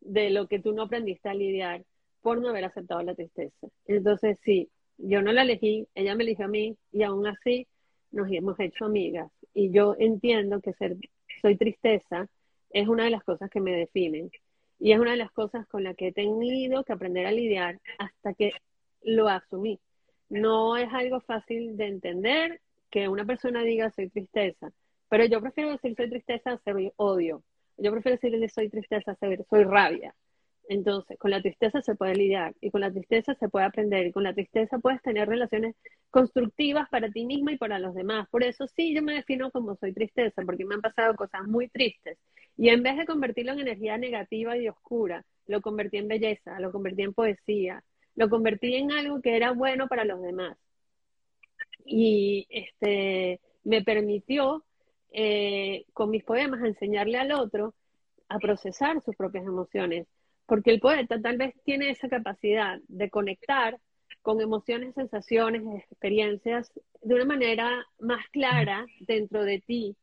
de lo que tú no aprendiste a lidiar por no haber aceptado la tristeza. Entonces, sí, yo no la elegí, ella me eligió a mí y aún así nos hemos hecho amigas. Y yo entiendo que ser, soy tristeza es una de las cosas que me definen. Y es una de las cosas con las que he tenido que aprender a lidiar hasta que lo asumí. No es algo fácil de entender que una persona diga soy tristeza, pero yo prefiero decir soy tristeza a ser odio. Yo prefiero decirle soy tristeza a ser soy rabia. Entonces, con la tristeza se puede lidiar y con la tristeza se puede aprender y con la tristeza puedes tener relaciones constructivas para ti misma y para los demás. Por eso sí, yo me defino como soy tristeza, porque me han pasado cosas muy tristes. Y en vez de convertirlo en energía negativa y oscura, lo convertí en belleza, lo convertí en poesía, lo convertí en algo que era bueno para los demás. Y este me permitió eh, con mis poemas enseñarle al otro a procesar sus propias emociones, porque el poeta tal vez tiene esa capacidad de conectar con emociones, sensaciones, experiencias de una manera más clara dentro de ti,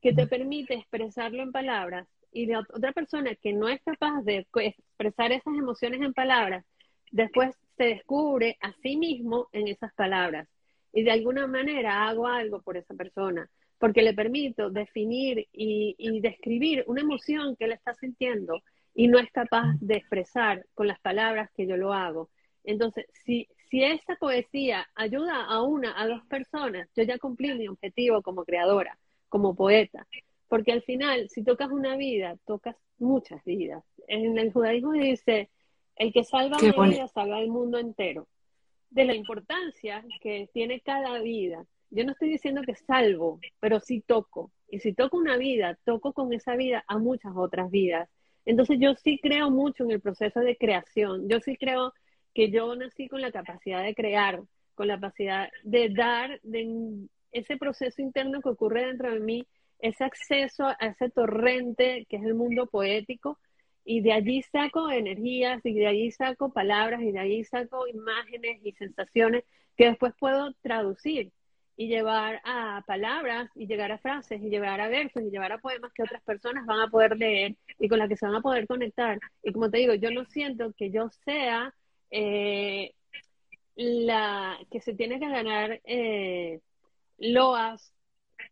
que te permite expresarlo en palabras. Y de otra persona que no es capaz de expresar esas emociones en palabras, después se descubre a sí mismo en esas palabras. Y de alguna manera hago algo por esa persona, porque le permito definir y, describir una emoción que él está sintiendo y no es capaz de expresar con las palabras que yo lo hago. Entonces, si, si esa poesía ayuda a una, a dos personas, yo ya cumplí mi objetivo como creadora, como poeta. Porque al final, si tocas una vida, tocas muchas vidas. En el judaísmo dice, el que salva una vida salva el mundo entero de la importancia que tiene cada vida. Yo no estoy diciendo que salvo, pero sí toco. Y si toco una vida, toco con esa vida a muchas otras vidas. Entonces yo sí creo mucho en el proceso de creación. Yo sí creo que yo nací con la capacidad de crear, con la capacidad de dar, de ese proceso interno que ocurre dentro de mí, ese acceso a ese torrente que es el mundo poético, y de allí saco energías y de allí saco palabras y de allí saco imágenes y sensaciones que después puedo traducir y llevar a palabras y llegar a frases y llevar a versos y llevar a poemas que otras personas van a poder leer y con las que se van a poder conectar. Y como te digo, yo no siento que yo sea eh, la que se tiene que ganar eh, loas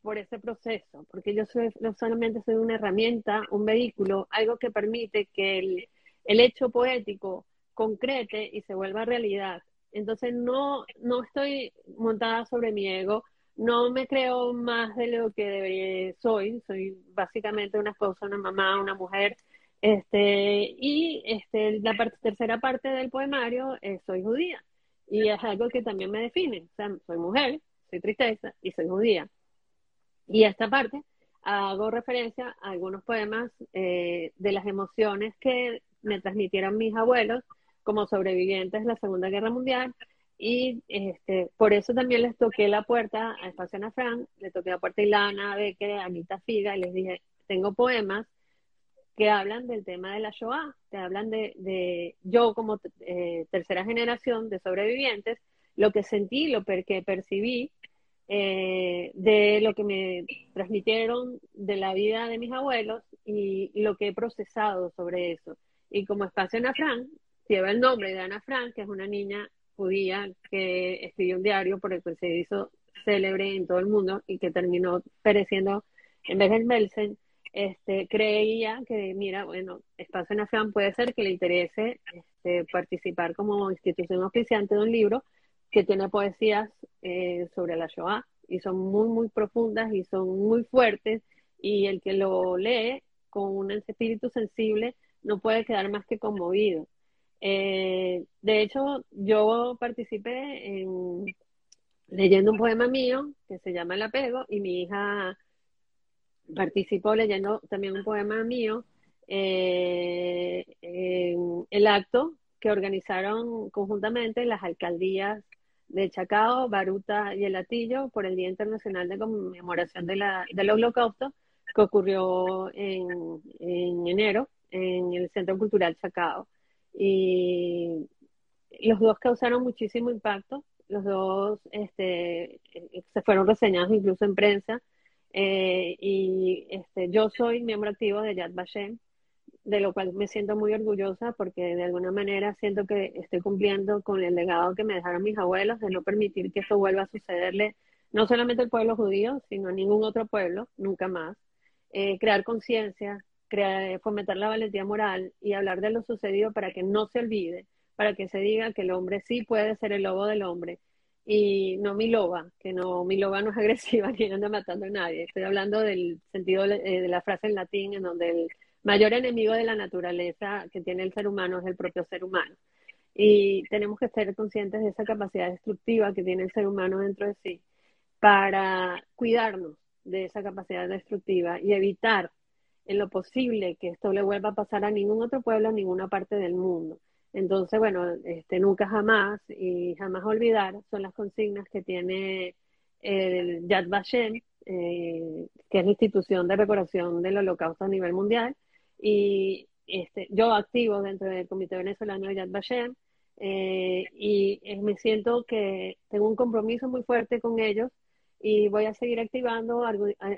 por ese proceso, porque yo soy, no solamente soy una herramienta, un vehículo, algo que permite que el, el hecho poético concrete y se vuelva realidad. Entonces no, no estoy montada sobre mi ego, no me creo más de lo que debería, soy, soy básicamente una esposa, una mamá, una mujer, este, y este, la parte, tercera parte del poemario es soy judía, y es algo que también me define, o sea, soy mujer, soy tristeza y soy judía. Y esta parte hago referencia a algunos poemas eh, de las emociones que me transmitieron mis abuelos como sobrevivientes de la Segunda Guerra Mundial. Y este, por eso también les toqué la puerta a Espacio Ana Frank, le toqué la puerta a Ilana Becker, a Anita Figa, y les dije, tengo poemas que hablan del tema de la Shoah, que hablan de, de yo como eh, tercera generación de sobrevivientes, lo que sentí, lo que percibí eh, de lo que me transmitieron de la vida de mis abuelos y lo que he procesado sobre eso. Y como espacio Ana Frank, lleva el nombre de Ana Frank, que es una niña judía que escribió un diario por el que se hizo célebre en todo el mundo y que terminó pereciendo en vez del Melsen, este, creía que, mira, bueno, Espacio Frank puede ser que le interese este, participar como institución oficiante de un libro que tiene poesías eh, sobre la Shoah y son muy, muy profundas y son muy fuertes y el que lo lee con un espíritu sensible no puede quedar más que conmovido. Eh, de hecho, yo participé en leyendo un poema mío que se llama El apego y mi hija participó leyendo también un poema mío eh, en el acto que organizaron conjuntamente las alcaldías de Chacao, Baruta y El Atillo por el Día Internacional de Conmemoración de la, del Holocausto que ocurrió en, en enero en el Centro Cultural Chacao. Y los dos causaron muchísimo impacto, los dos este, se fueron reseñados incluso en prensa. Eh, y este, yo soy miembro activo de Yad Vashem, de lo cual me siento muy orgullosa porque de alguna manera siento que estoy cumpliendo con el legado que me dejaron mis abuelos de no permitir que esto vuelva a sucederle no solamente al pueblo judío, sino a ningún otro pueblo, nunca más. Eh, crear conciencia, fomentar la valentía moral y hablar de lo sucedido para que no se olvide, para que se diga que el hombre sí puede ser el lobo del hombre y no mi loba, que no, mi loba no es agresiva ni anda matando a nadie. Estoy hablando del sentido eh, de la frase en latín en donde el mayor enemigo de la naturaleza que tiene el ser humano es el propio ser humano. Y tenemos que ser conscientes de esa capacidad destructiva que tiene el ser humano dentro de sí para cuidarnos de esa capacidad destructiva y evitar en lo posible que esto le vuelva a pasar a ningún otro pueblo, a ninguna parte del mundo. Entonces, bueno, este, nunca jamás y jamás olvidar son las consignas que tiene el Yad Vashem, eh, que es la institución de recordación del holocausto a nivel mundial. Y este, yo activo dentro del Comité Venezolano de Yad Vashem eh, y me siento que tengo un compromiso muy fuerte con ellos y voy a seguir activando,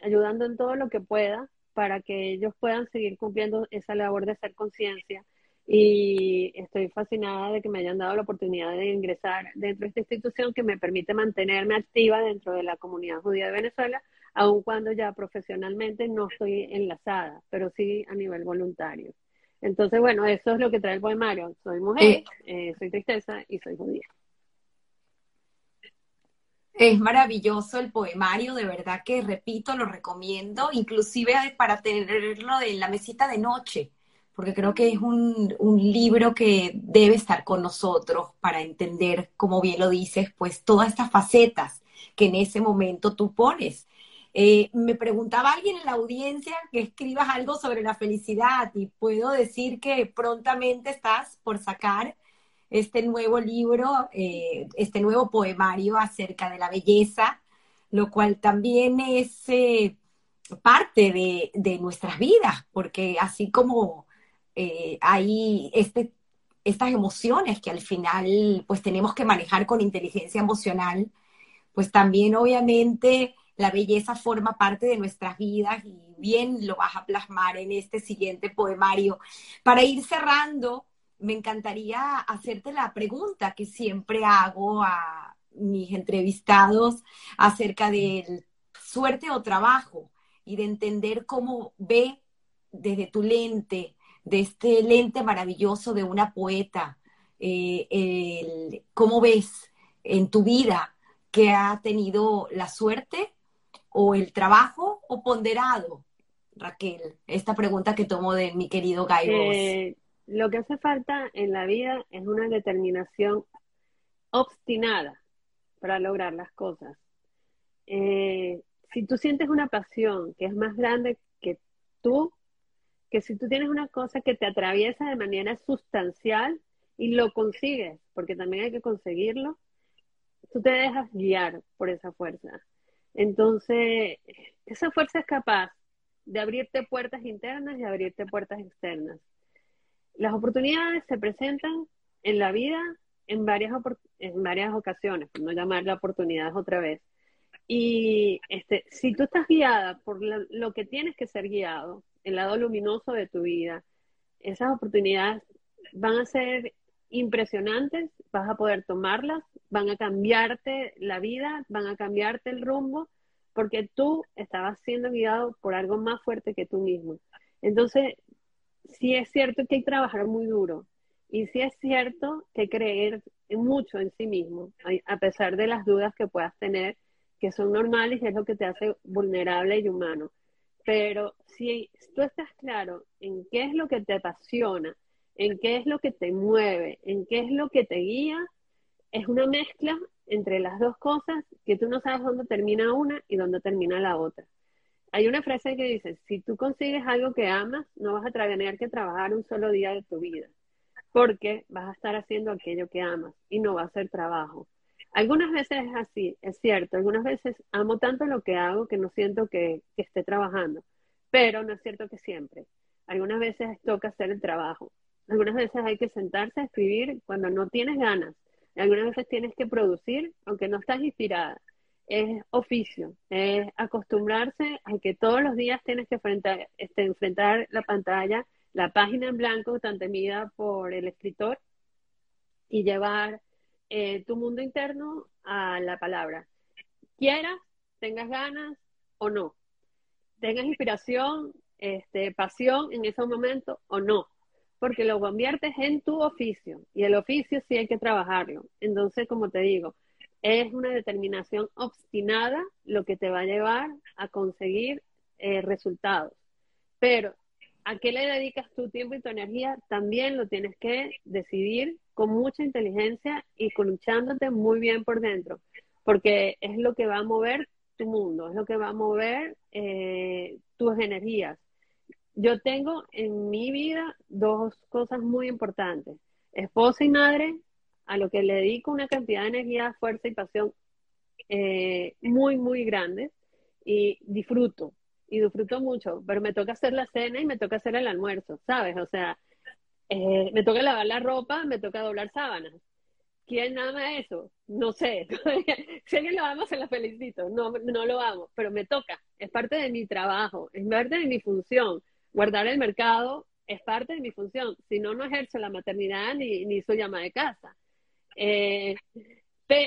ayudando en todo lo que pueda para que ellos puedan seguir cumpliendo esa labor de hacer conciencia. Y estoy fascinada de que me hayan dado la oportunidad de ingresar dentro de esta institución que me permite mantenerme activa dentro de la comunidad judía de Venezuela, aun cuando ya profesionalmente no estoy enlazada, pero sí a nivel voluntario. Entonces, bueno, eso es lo que trae el poemario. Soy mujer, eh. Eh, soy tristeza y soy judía. Es maravilloso el poemario, de verdad que repito, lo recomiendo, inclusive para tenerlo en la mesita de noche, porque creo que es un, libro que debe estar con nosotros para entender, como bien lo dices, pues todas estas facetas que en ese momento tú pones. Eh, me preguntaba alguien en la audiencia que escribas algo sobre la felicidad y puedo decir que prontamente estás por sacar este nuevo libro, eh, este nuevo poemario acerca de la belleza, lo cual también es eh, parte de, nuestras vidas, porque así como hay este, estas emociones que al final pues tenemos que manejar con inteligencia emocional, pues también obviamente la belleza forma parte de nuestras vidas y bien lo vas a plasmar en este siguiente poemario. Para ir cerrando, me encantaría hacerte la pregunta que siempre hago a mis entrevistados acerca del suerte o trabajo y de entender cómo ve desde tu lente, de este lente maravilloso de una poeta, eh, cómo ves en tu vida que ha tenido la suerte o el trabajo o ponderado, Raquel? Esta pregunta que tomo de mi querido Guy eh, lo que hace falta en la vida es una determinación obstinada para lograr las cosas. Eh, si tú sientes una pasión que es más grande que tú, que si tú tienes una cosa que te atraviesa de manera sustancial y lo consigues, porque también hay que conseguirlo, tú te dejas guiar por esa fuerza. Entonces, esa fuerza es capaz de abrirte puertas internas y abrirte puertas externas. Las oportunidades se presentan en la vida en varias, en varias ocasiones, por no llamarla oportunidades otra vez. Y este, si tú estás guiada por lo que tienes que ser guiado, el lado luminoso de tu vida, esas oportunidades van a ser impresionantes, vas a poder tomarlas, van a cambiarte la vida, van a cambiarte el rumbo, porque tú estabas siendo guiado por algo más fuerte que tú mismo. Entonces, sí es cierto que hay que trabajar muy duro y sí es cierto que creer mucho en sí mismo, a pesar de las dudas que puedas tener, que son normales y es lo que te hace vulnerable y humano. Pero si tú estás claro en qué es lo que te apasiona, en qué es lo que te mueve, en qué es lo que te guía, es una mezcla entre las dos cosas que tú no sabes dónde termina una y dónde termina la otra. Hay una frase que dice, si tú consigues algo que amas, no vas a tener que trabajar un solo día de tu vida, porque vas a estar haciendo aquello que amas y no va a ser trabajo. Algunas veces es así, es cierto, algunas veces amo tanto lo que hago que no siento que, esté trabajando, pero no es cierto que siempre. Algunas veces toca hacer el trabajo, algunas veces hay que sentarse a escribir cuando no tienes ganas. Algunas veces tienes que producir aunque no estás inspirada. Es oficio, es acostumbrarse a que todos los días tienes que enfrentar, este, enfrentar la pantalla, la página en blanco tan temida por el escritor y llevar eh, tu mundo interno a la palabra. Quieras, tengas ganas o no. Tengas inspiración, este, pasión en ese momento o no porque lo conviertes en tu oficio y el oficio sí hay que trabajarlo. Entonces, como te digo, es una determinación obstinada lo que te va a llevar a conseguir eh, resultados. Pero, ¿a qué le dedicas tu tiempo y tu energía? También lo tienes que decidir con mucha inteligencia y luchándote muy bien por dentro, porque es lo que va a mover tu mundo, es lo que va a mover eh, tus energías yo tengo en mi vida dos cosas muy importantes. Esposa y madre, a lo que le dedico una cantidad de energía, fuerza y pasión eh, muy, muy grandes y disfruto. y disfruto mucho, pero me toca hacer la cena y me toca hacer el almuerzo, ¿sabes? O sea, eh, me toca lavar la ropa, me toca doblar sábanas. ¿Quién ama eso? No sé. si alguien lo ama, se lo felicito. No, no lo amo, pero me toca. Es parte de mi trabajo, es parte de mi función. Guardar el mercado es parte de mi función. Si no, no ejerzo la maternidad ni, ni soy ama de casa. Eh,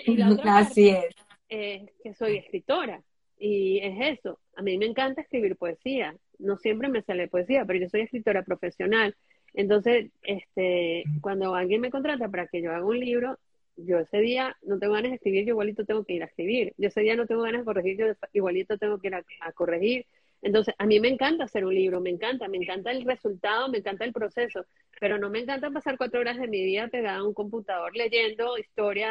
y la otra Así es. es que soy escritora. Y es eso. A mí me encanta escribir poesía. No siempre me sale poesía, pero yo soy escritora profesional. Entonces, este, cuando alguien me contrata para que yo haga un libro, yo ese día no tengo ganas de escribir, yo igualito tengo que ir a escribir. Yo ese día no tengo ganas de corregir, yo igualito tengo que ir a, corregir. Entonces, a mí me encanta hacer un libro, me encanta, me encanta el resultado, me encanta el proceso, pero no me encanta pasar cuatro horas de mi vida pegada a un computador leyendo historia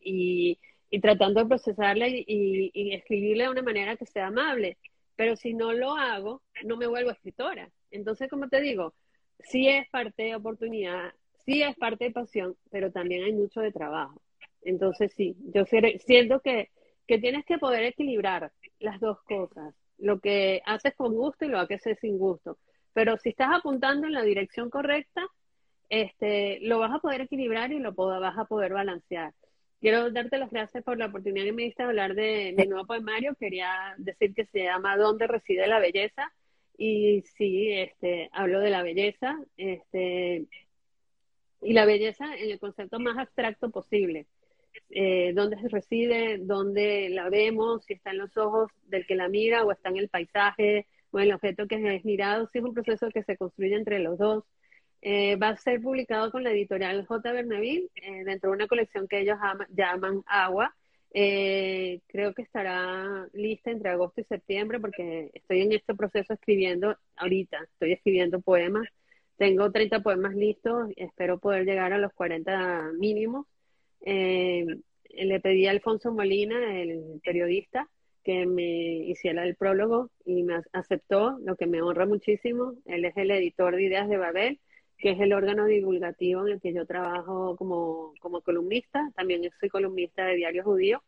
y, tratando de procesarla y, escribirla de una manera que sea amable. Pero si no lo hago, no me vuelvo escritora. Entonces, como te digo, sí es parte de oportunidad, sí es parte de pasión, pero también hay mucho de trabajo. Entonces, sí, yo siento que tienes que poder equilibrar las dos cosas, lo que haces con gusto y lo que haces sin gusto. Pero si estás apuntando en la dirección correcta, este, lo vas a poder equilibrar y lo vas a poder balancear. Quiero darte las gracias por la oportunidad que me diste de hablar de mi nuevo poemario. Quería decir que se llama ¿Dónde reside la belleza? Y sí, este, hablo de la belleza, este, y la belleza en el concepto más abstracto posible. Eh, dónde se reside, dónde la vemos, si está en los ojos del que la mira o está en el paisaje o en el objeto que es mirado, si es un proceso que se construye entre los dos. Eh, va a ser publicado con la editorial J. Bernaville eh, dentro de una colección que ellos llaman Agua, eh, creo que estará lista entre agosto y septiembre porque estoy en este proceso escribiendo ahorita, estoy escribiendo poemas. Tengo 30 poemas listos, espero poder llegar a los 40 mínimos. Eh, le pedí a Alfonso Molina, el periodista, que me hiciera el prólogo y me aceptó, lo que me honra muchísimo. Él es el editor de Ideas de Babel que es el órgano divulgativo en el que yo trabajo como, como columnista. También soy columnista de Diario Judío.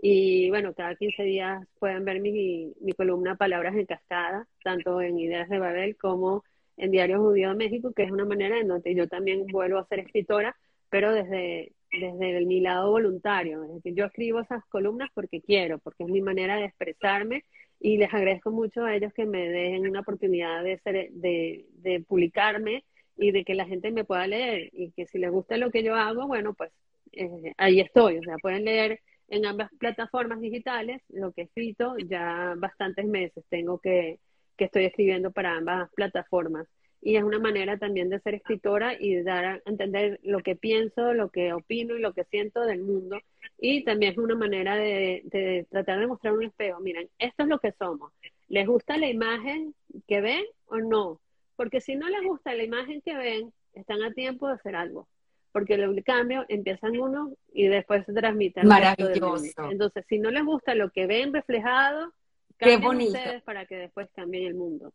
Y bueno, cada 15 días pueden ver mi, mi columna Palabras en Cascada, tanto en Ideas de Babel como en Diario Judío de México, que es una manera en donde yo también vuelvo a ser escritora, pero desde, desde mi lado voluntario. Es decir, yo escribo esas columnas porque quiero, porque es mi manera de expresarme y les agradezco mucho a ellos que me den una oportunidad de, ser, de, de publicarme y de que la gente me pueda leer y que si les gusta lo que yo hago, bueno, pues eh, ahí estoy. O sea, pueden leer en ambas plataformas digitales lo que he escrito ya bastantes meses. Tengo que, que estoy escribiendo para ambas plataformas. Y es una manera también de ser escritora y de dar a entender lo que pienso, lo que opino y lo que siento del mundo. Y también es una manera de, de tratar de mostrar un espejo. Miren, esto es lo que somos. ¿Les gusta la imagen que ven o no? Porque si no les gusta la imagen que ven, están a tiempo de hacer algo. Porque el cambio empiezan uno y después se transmite. Maravilloso. Entonces, si no les gusta lo que ven reflejado, cambien ustedes para que después cambien el mundo.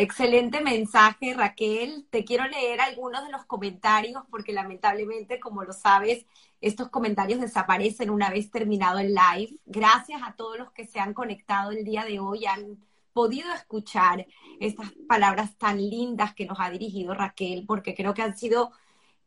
Excelente mensaje, Raquel. Te quiero leer algunos de los comentarios porque lamentablemente, como lo sabes, estos comentarios desaparecen una vez terminado el live. Gracias a todos los que se han conectado el día de hoy, han podido escuchar estas palabras tan lindas que nos ha dirigido Raquel, porque creo que han sido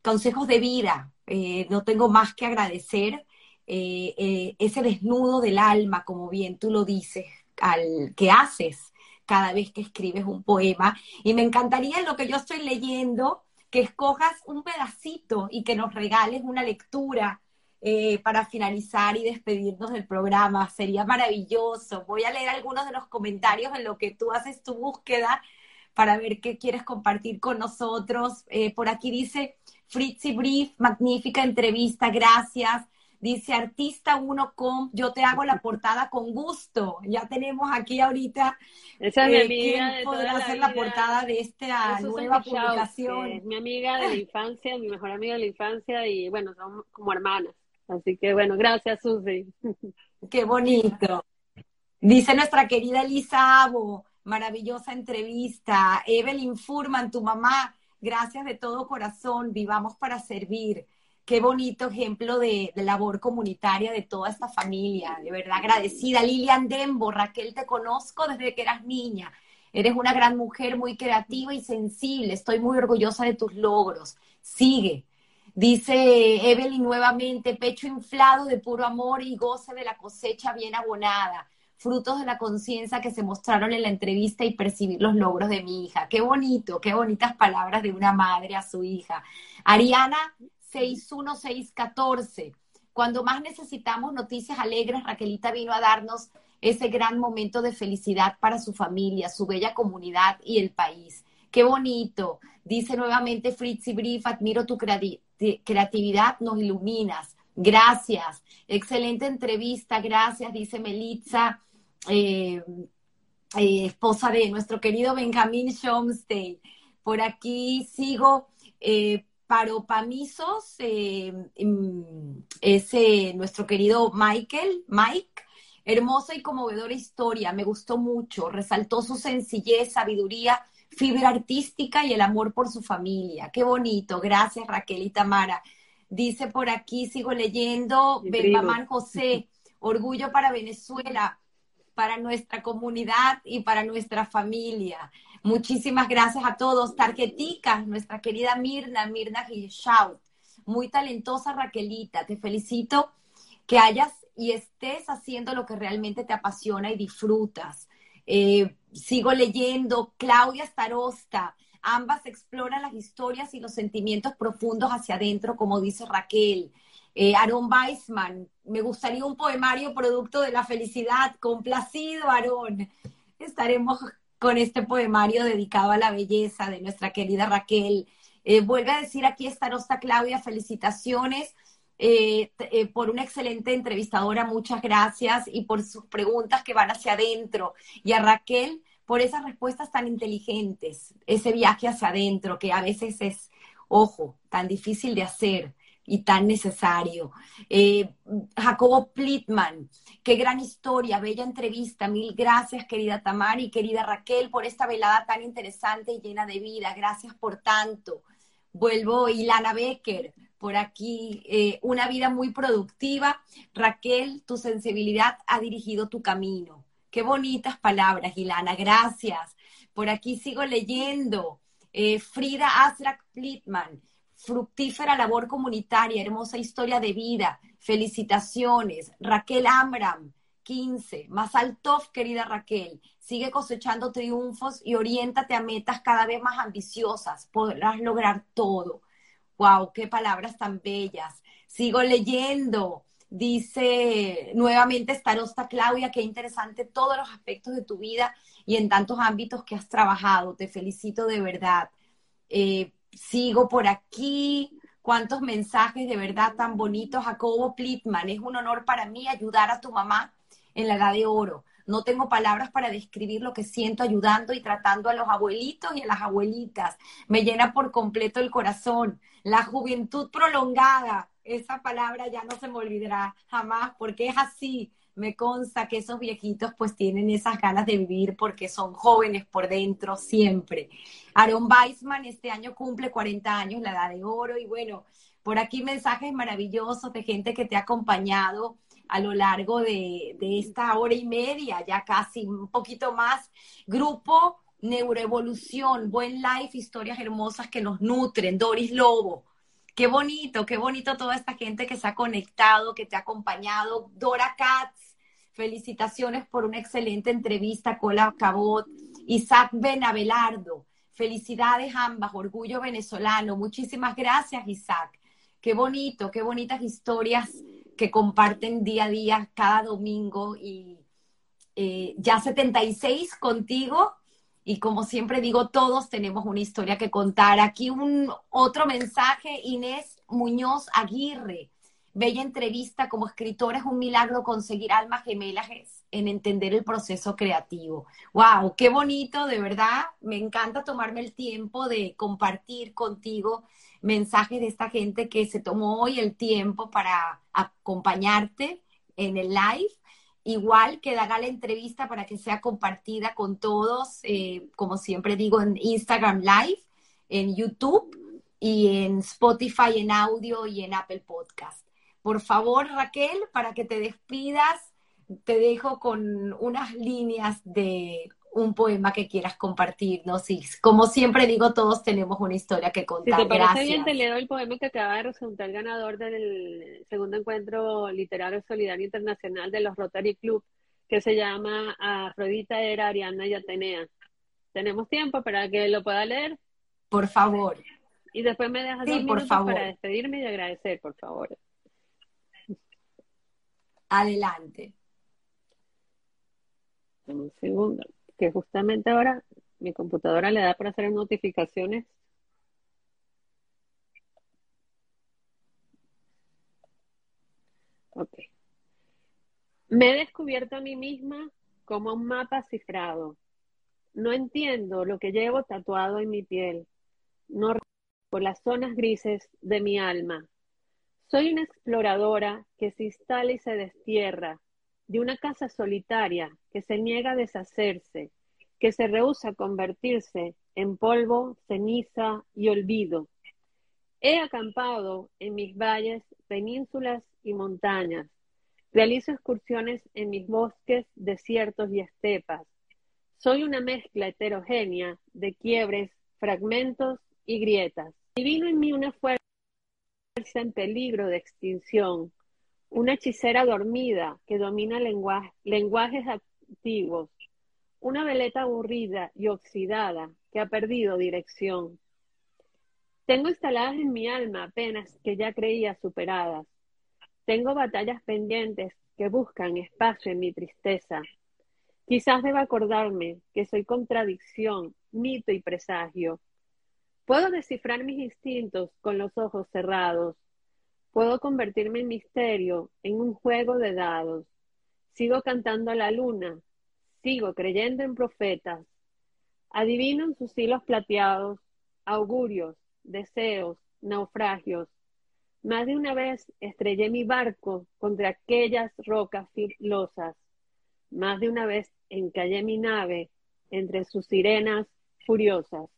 consejos de vida. Eh, no tengo más que agradecer eh, eh, ese desnudo del alma, como bien tú lo dices, al que haces cada vez que escribes un poema. Y me encantaría en lo que yo estoy leyendo que escojas un pedacito y que nos regales una lectura eh, para finalizar y despedirnos del programa. Sería maravilloso. Voy a leer algunos de los comentarios en lo que tú haces tu búsqueda para ver qué quieres compartir con nosotros. Eh, por aquí dice Fritzy Brief, magnífica entrevista, gracias. Dice artista uno con, yo te hago la portada con gusto. Ya tenemos aquí ahorita Esa es mi eh, amiga podrá hacer la, portada de esta nueva publicación. mi amiga de la infancia, mi mejor amiga de la infancia y bueno, somos como hermanas. Así que bueno, gracias Susi. Qué bonito. Dice nuestra querida Elisa Abo, maravillosa entrevista. Evelyn Furman, tu mamá, gracias de todo corazón, vivamos para servir. Qué bonito ejemplo de, labor comunitaria de toda esta familia. De verdad agradecida. Lilian Dembo, Raquel, te conozco desde que eras niña. Eres una gran mujer muy creativa y sensible. Estoy muy orgullosa de tus logros. Sigue. Dice Evelyn nuevamente, pecho inflado de puro amor y goce de la cosecha bien abonada frutos de la conciencia que se mostraron en la entrevista y percibir los logros de mi hija. Qué bonito, qué bonitas palabras de una madre a su hija. Ariana 61614. Cuando más necesitamos noticias alegres, Raquelita vino a darnos ese gran momento de felicidad para su familia, su bella comunidad y el país. Qué bonito. Dice nuevamente Fritzy Brief, admiro tu creatividad, nos iluminas. Gracias. Excelente entrevista, gracias, dice Melitza. Eh, eh, esposa de nuestro querido Benjamín Schomstein. Por aquí sigo eh, Paropamisos, eh, mm, ese nuestro querido Michael, Mike. Hermosa y conmovedora historia, me gustó mucho, resaltó su sencillez, sabiduría, fibra artística y el amor por su familia. Qué bonito, gracias Raquel y Tamara. Dice por aquí, sigo leyendo, Benjamín José, orgullo para Venezuela, para nuestra comunidad y para nuestra familia. Muchísimas gracias a todos. Tarjeticas, nuestra querida Mirna, Mirna Gilshout. Muy talentosa Raquelita, te felicito que hayas y estés haciendo lo que realmente te apasiona y disfrutas. Eh, sigo leyendo, Claudia Starosta, ambas exploran las historias y los sentimientos profundos hacia adentro, como dice Raquel. Eh, Aaron Weisman, me gustaría un poemario producto de la felicidad. Complacido, Aaron. Estaremos con este poemario dedicado a la belleza de nuestra querida Raquel. Eh, vuelve a decir aquí esta Rosta Claudia, felicitaciones eh, eh, por una excelente entrevistadora, muchas gracias y por sus preguntas que van hacia adentro. Y a Raquel por esas respuestas tan inteligentes, ese viaje hacia adentro que a veces es, ojo, tan difícil de hacer y tan necesario. Eh, Jacobo Plitman, qué gran historia, bella entrevista. Mil gracias, querida Tamara y querida Raquel, por esta velada tan interesante y llena de vida. Gracias por tanto. Vuelvo, Ilana Becker, por aquí, eh, una vida muy productiva. Raquel, tu sensibilidad ha dirigido tu camino. Qué bonitas palabras, Ilana, gracias. Por aquí sigo leyendo. Eh, Frida Asrak Plitman, fructífera labor comunitaria, hermosa historia de vida. Felicitaciones. Raquel Amram, 15. Masaltov, querida Raquel, sigue cosechando triunfos y oriéntate a metas cada vez más ambiciosas. Podrás lograr todo. Wow, qué palabras tan bellas. Sigo leyendo. Dice nuevamente Starosta Claudia, qué interesante todos los aspectos de tu vida y en tantos ámbitos que has trabajado. Te felicito de verdad. Eh, sigo por aquí. Cuántos mensajes de verdad tan bonitos. Jacobo Plitman, es un honor para mí ayudar a tu mamá en la edad de oro. No tengo palabras para describir lo que siento ayudando y tratando a los abuelitos y a las abuelitas. Me llena por completo el corazón. La juventud prolongada, esa palabra ya no se me olvidará jamás porque es así me consta que esos viejitos pues tienen esas ganas de vivir porque son jóvenes por dentro siempre. Aaron Weisman este año cumple 40 años, la edad de oro, y bueno, por aquí mensajes maravillosos de gente que te ha acompañado a lo largo de, de esta hora y media, ya casi un poquito más. Grupo Neuroevolución, Buen Life, historias hermosas que nos nutren. Doris Lobo, Qué bonito, qué bonito toda esta gente que se ha conectado, que te ha acompañado. Dora Katz, felicitaciones por una excelente entrevista. Cola Cabot, Isaac Benabelardo, felicidades ambas, orgullo venezolano. Muchísimas gracias, Isaac. Qué bonito, qué bonitas historias que comparten día a día, cada domingo. Y eh, ya 76 contigo, y como siempre digo, todos tenemos una historia que contar. Aquí un otro mensaje, Inés Muñoz Aguirre. Bella entrevista como escritora, es un milagro conseguir almas gemelas en entender el proceso creativo. ¡Wow! ¡Qué bonito! De verdad, me encanta tomarme el tiempo de compartir contigo mensajes de esta gente que se tomó hoy el tiempo para acompañarte en el live Igual quedará la entrevista para que sea compartida con todos, eh, como siempre digo, en Instagram Live, en YouTube y en Spotify en audio y en Apple Podcast. Por favor, Raquel, para que te despidas, te dejo con unas líneas de un poema que quieras compartirnos. Y como siempre digo, todos tenemos una historia que contar. Si te parece bien, te leo el poema que acaba de resultar ganador del segundo encuentro literario solidario internacional de los Rotary Club, que se llama Afrodita era Ariana y Atenea. ¿Tenemos tiempo para que lo pueda leer? Por favor. Y después me dejas dos minutos para despedirme y agradecer, por favor. Adelante. Un segundo que justamente ahora mi computadora le da para hacer notificaciones. Ok. Me he descubierto a mí misma como un mapa cifrado. No entiendo lo que llevo tatuado en mi piel. No por las zonas grises de mi alma. Soy una exploradora que se instala y se destierra de una casa solitaria que se niega a deshacerse, que se rehúsa a convertirse en polvo, ceniza y olvido. He acampado en mis valles, penínsulas y montañas. Realizo excursiones en mis bosques, desiertos y estepas. Soy una mezcla heterogénea de quiebres, fragmentos y grietas. Divino en mí una fuerza en peligro de extinción, una hechicera dormida que domina lenguajes una veleta aburrida y oxidada que ha perdido dirección. Tengo instaladas en mi alma penas que ya creía superadas. Tengo batallas pendientes que buscan espacio en mi tristeza. Quizás deba acordarme que soy contradicción, mito y presagio. Puedo descifrar mis instintos con los ojos cerrados Puedo convertirme en misterio, en un juego de dados. Sigo cantando a la luna, sigo creyendo en profetas. Adivino en sus hilos plateados, augurios, deseos, naufragios. Más de una vez estrellé mi barco contra aquellas rocas filosas. Más de una vez encallé mi nave entre sus sirenas furiosas.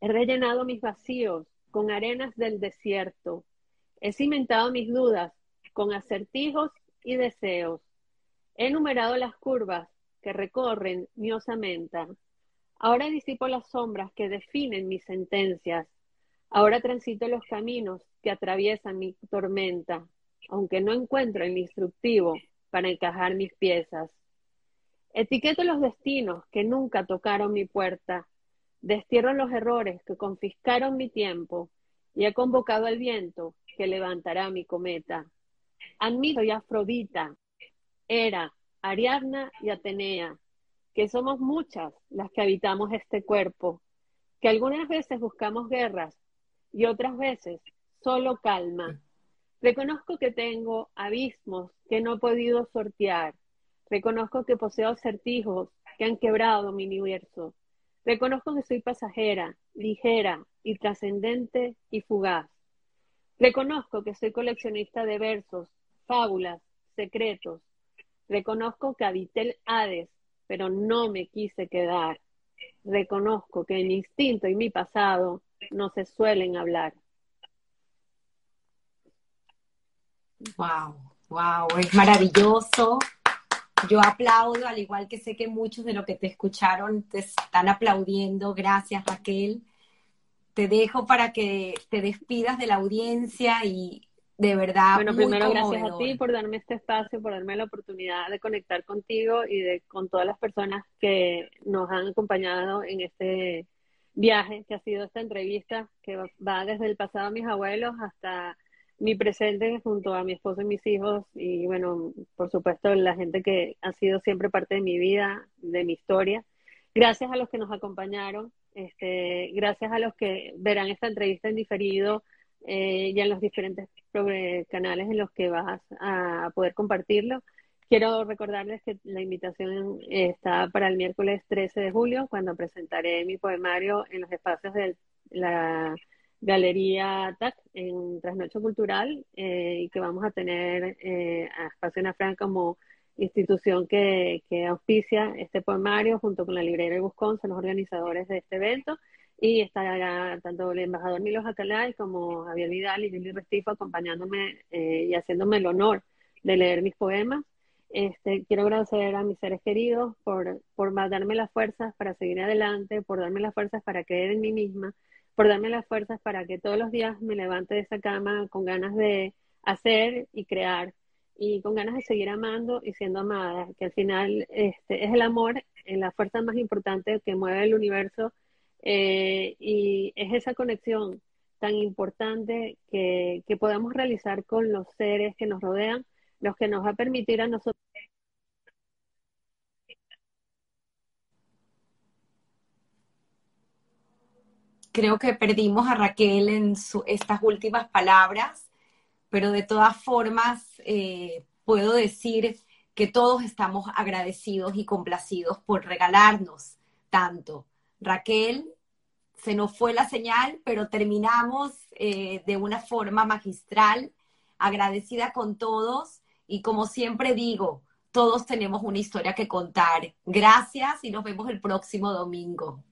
He rellenado mis vacíos con arenas del desierto, He cimentado mis dudas con acertijos y deseos. He enumerado las curvas que recorren mi osamenta. Ahora disipo las sombras que definen mis sentencias. Ahora transito los caminos que atraviesan mi tormenta, aunque no encuentro el instructivo para encajar mis piezas. Etiqueto los destinos que nunca tocaron mi puerta. Destierro los errores que confiscaron mi tiempo y he convocado al viento que levantará mi cometa. Admito y Afrodita, Hera, Ariadna y Atenea, que somos muchas las que habitamos este cuerpo, que algunas veces buscamos guerras y otras veces solo calma. Reconozco que tengo abismos que no he podido sortear. Reconozco que poseo acertijos que han quebrado mi universo. Reconozco que soy pasajera, ligera y trascendente y fugaz. Reconozco que soy coleccionista de versos, fábulas, secretos. Reconozco que habité el Hades, pero no me quise quedar. Reconozco que mi instinto y mi pasado no se suelen hablar. Wow, wow, es maravilloso. Yo aplaudo, al igual que sé que muchos de los que te escucharon te están aplaudiendo. Gracias, Raquel te dejo para que te despidas de la audiencia y de verdad. Bueno, primero gracias a ti por darme este espacio, por darme la oportunidad de conectar contigo y de con todas las personas que nos han acompañado en este viaje que ha sido esta entrevista que va desde el pasado a mis abuelos hasta mi presente junto a mi esposo y mis hijos y bueno, por supuesto la gente que ha sido siempre parte de mi vida, de mi historia. Gracias a los que nos acompañaron, este, gracias a los que verán esta entrevista en diferido eh, y en los diferentes canales en los que vas a poder compartirlo. Quiero recordarles que la invitación está para el miércoles 13 de julio, cuando presentaré mi poemario en los espacios de la Galería TAC en Trasnocho Cultural eh, y que vamos a tener eh, a Espacio Ana como institución que, auspicia este poemario junto con la librería Buscón, son los organizadores de este evento. y estará tanto el embajador Milos Acalay como Javier Vidal y Lili Restifo acompañándome eh, y haciéndome el honor de leer mis poemas. Este, quiero agradecer a mis seres queridos por, por darme las fuerzas para seguir adelante, por darme las fuerzas para creer en mí misma, por darme las fuerzas para que todos los días me levante de esa cama con ganas de hacer y crear y con ganas de seguir amando y siendo amada, que al final este, es el amor la fuerza más importante que mueve el universo eh, y es esa conexión tan importante que, que podamos realizar con los seres que nos rodean, los que nos va a permitir a nosotros creo que perdimos a Raquel en estas últimas palabras, pero de todas formas eh, puedo decir que todos estamos agradecidos y complacidos por regalarnos tanto. Raquel, se nos fue la señal, pero terminamos eh, de una forma magistral, agradecida con todos y como siempre digo, todos tenemos una historia que contar. Gracias y nos vemos el próximo domingo.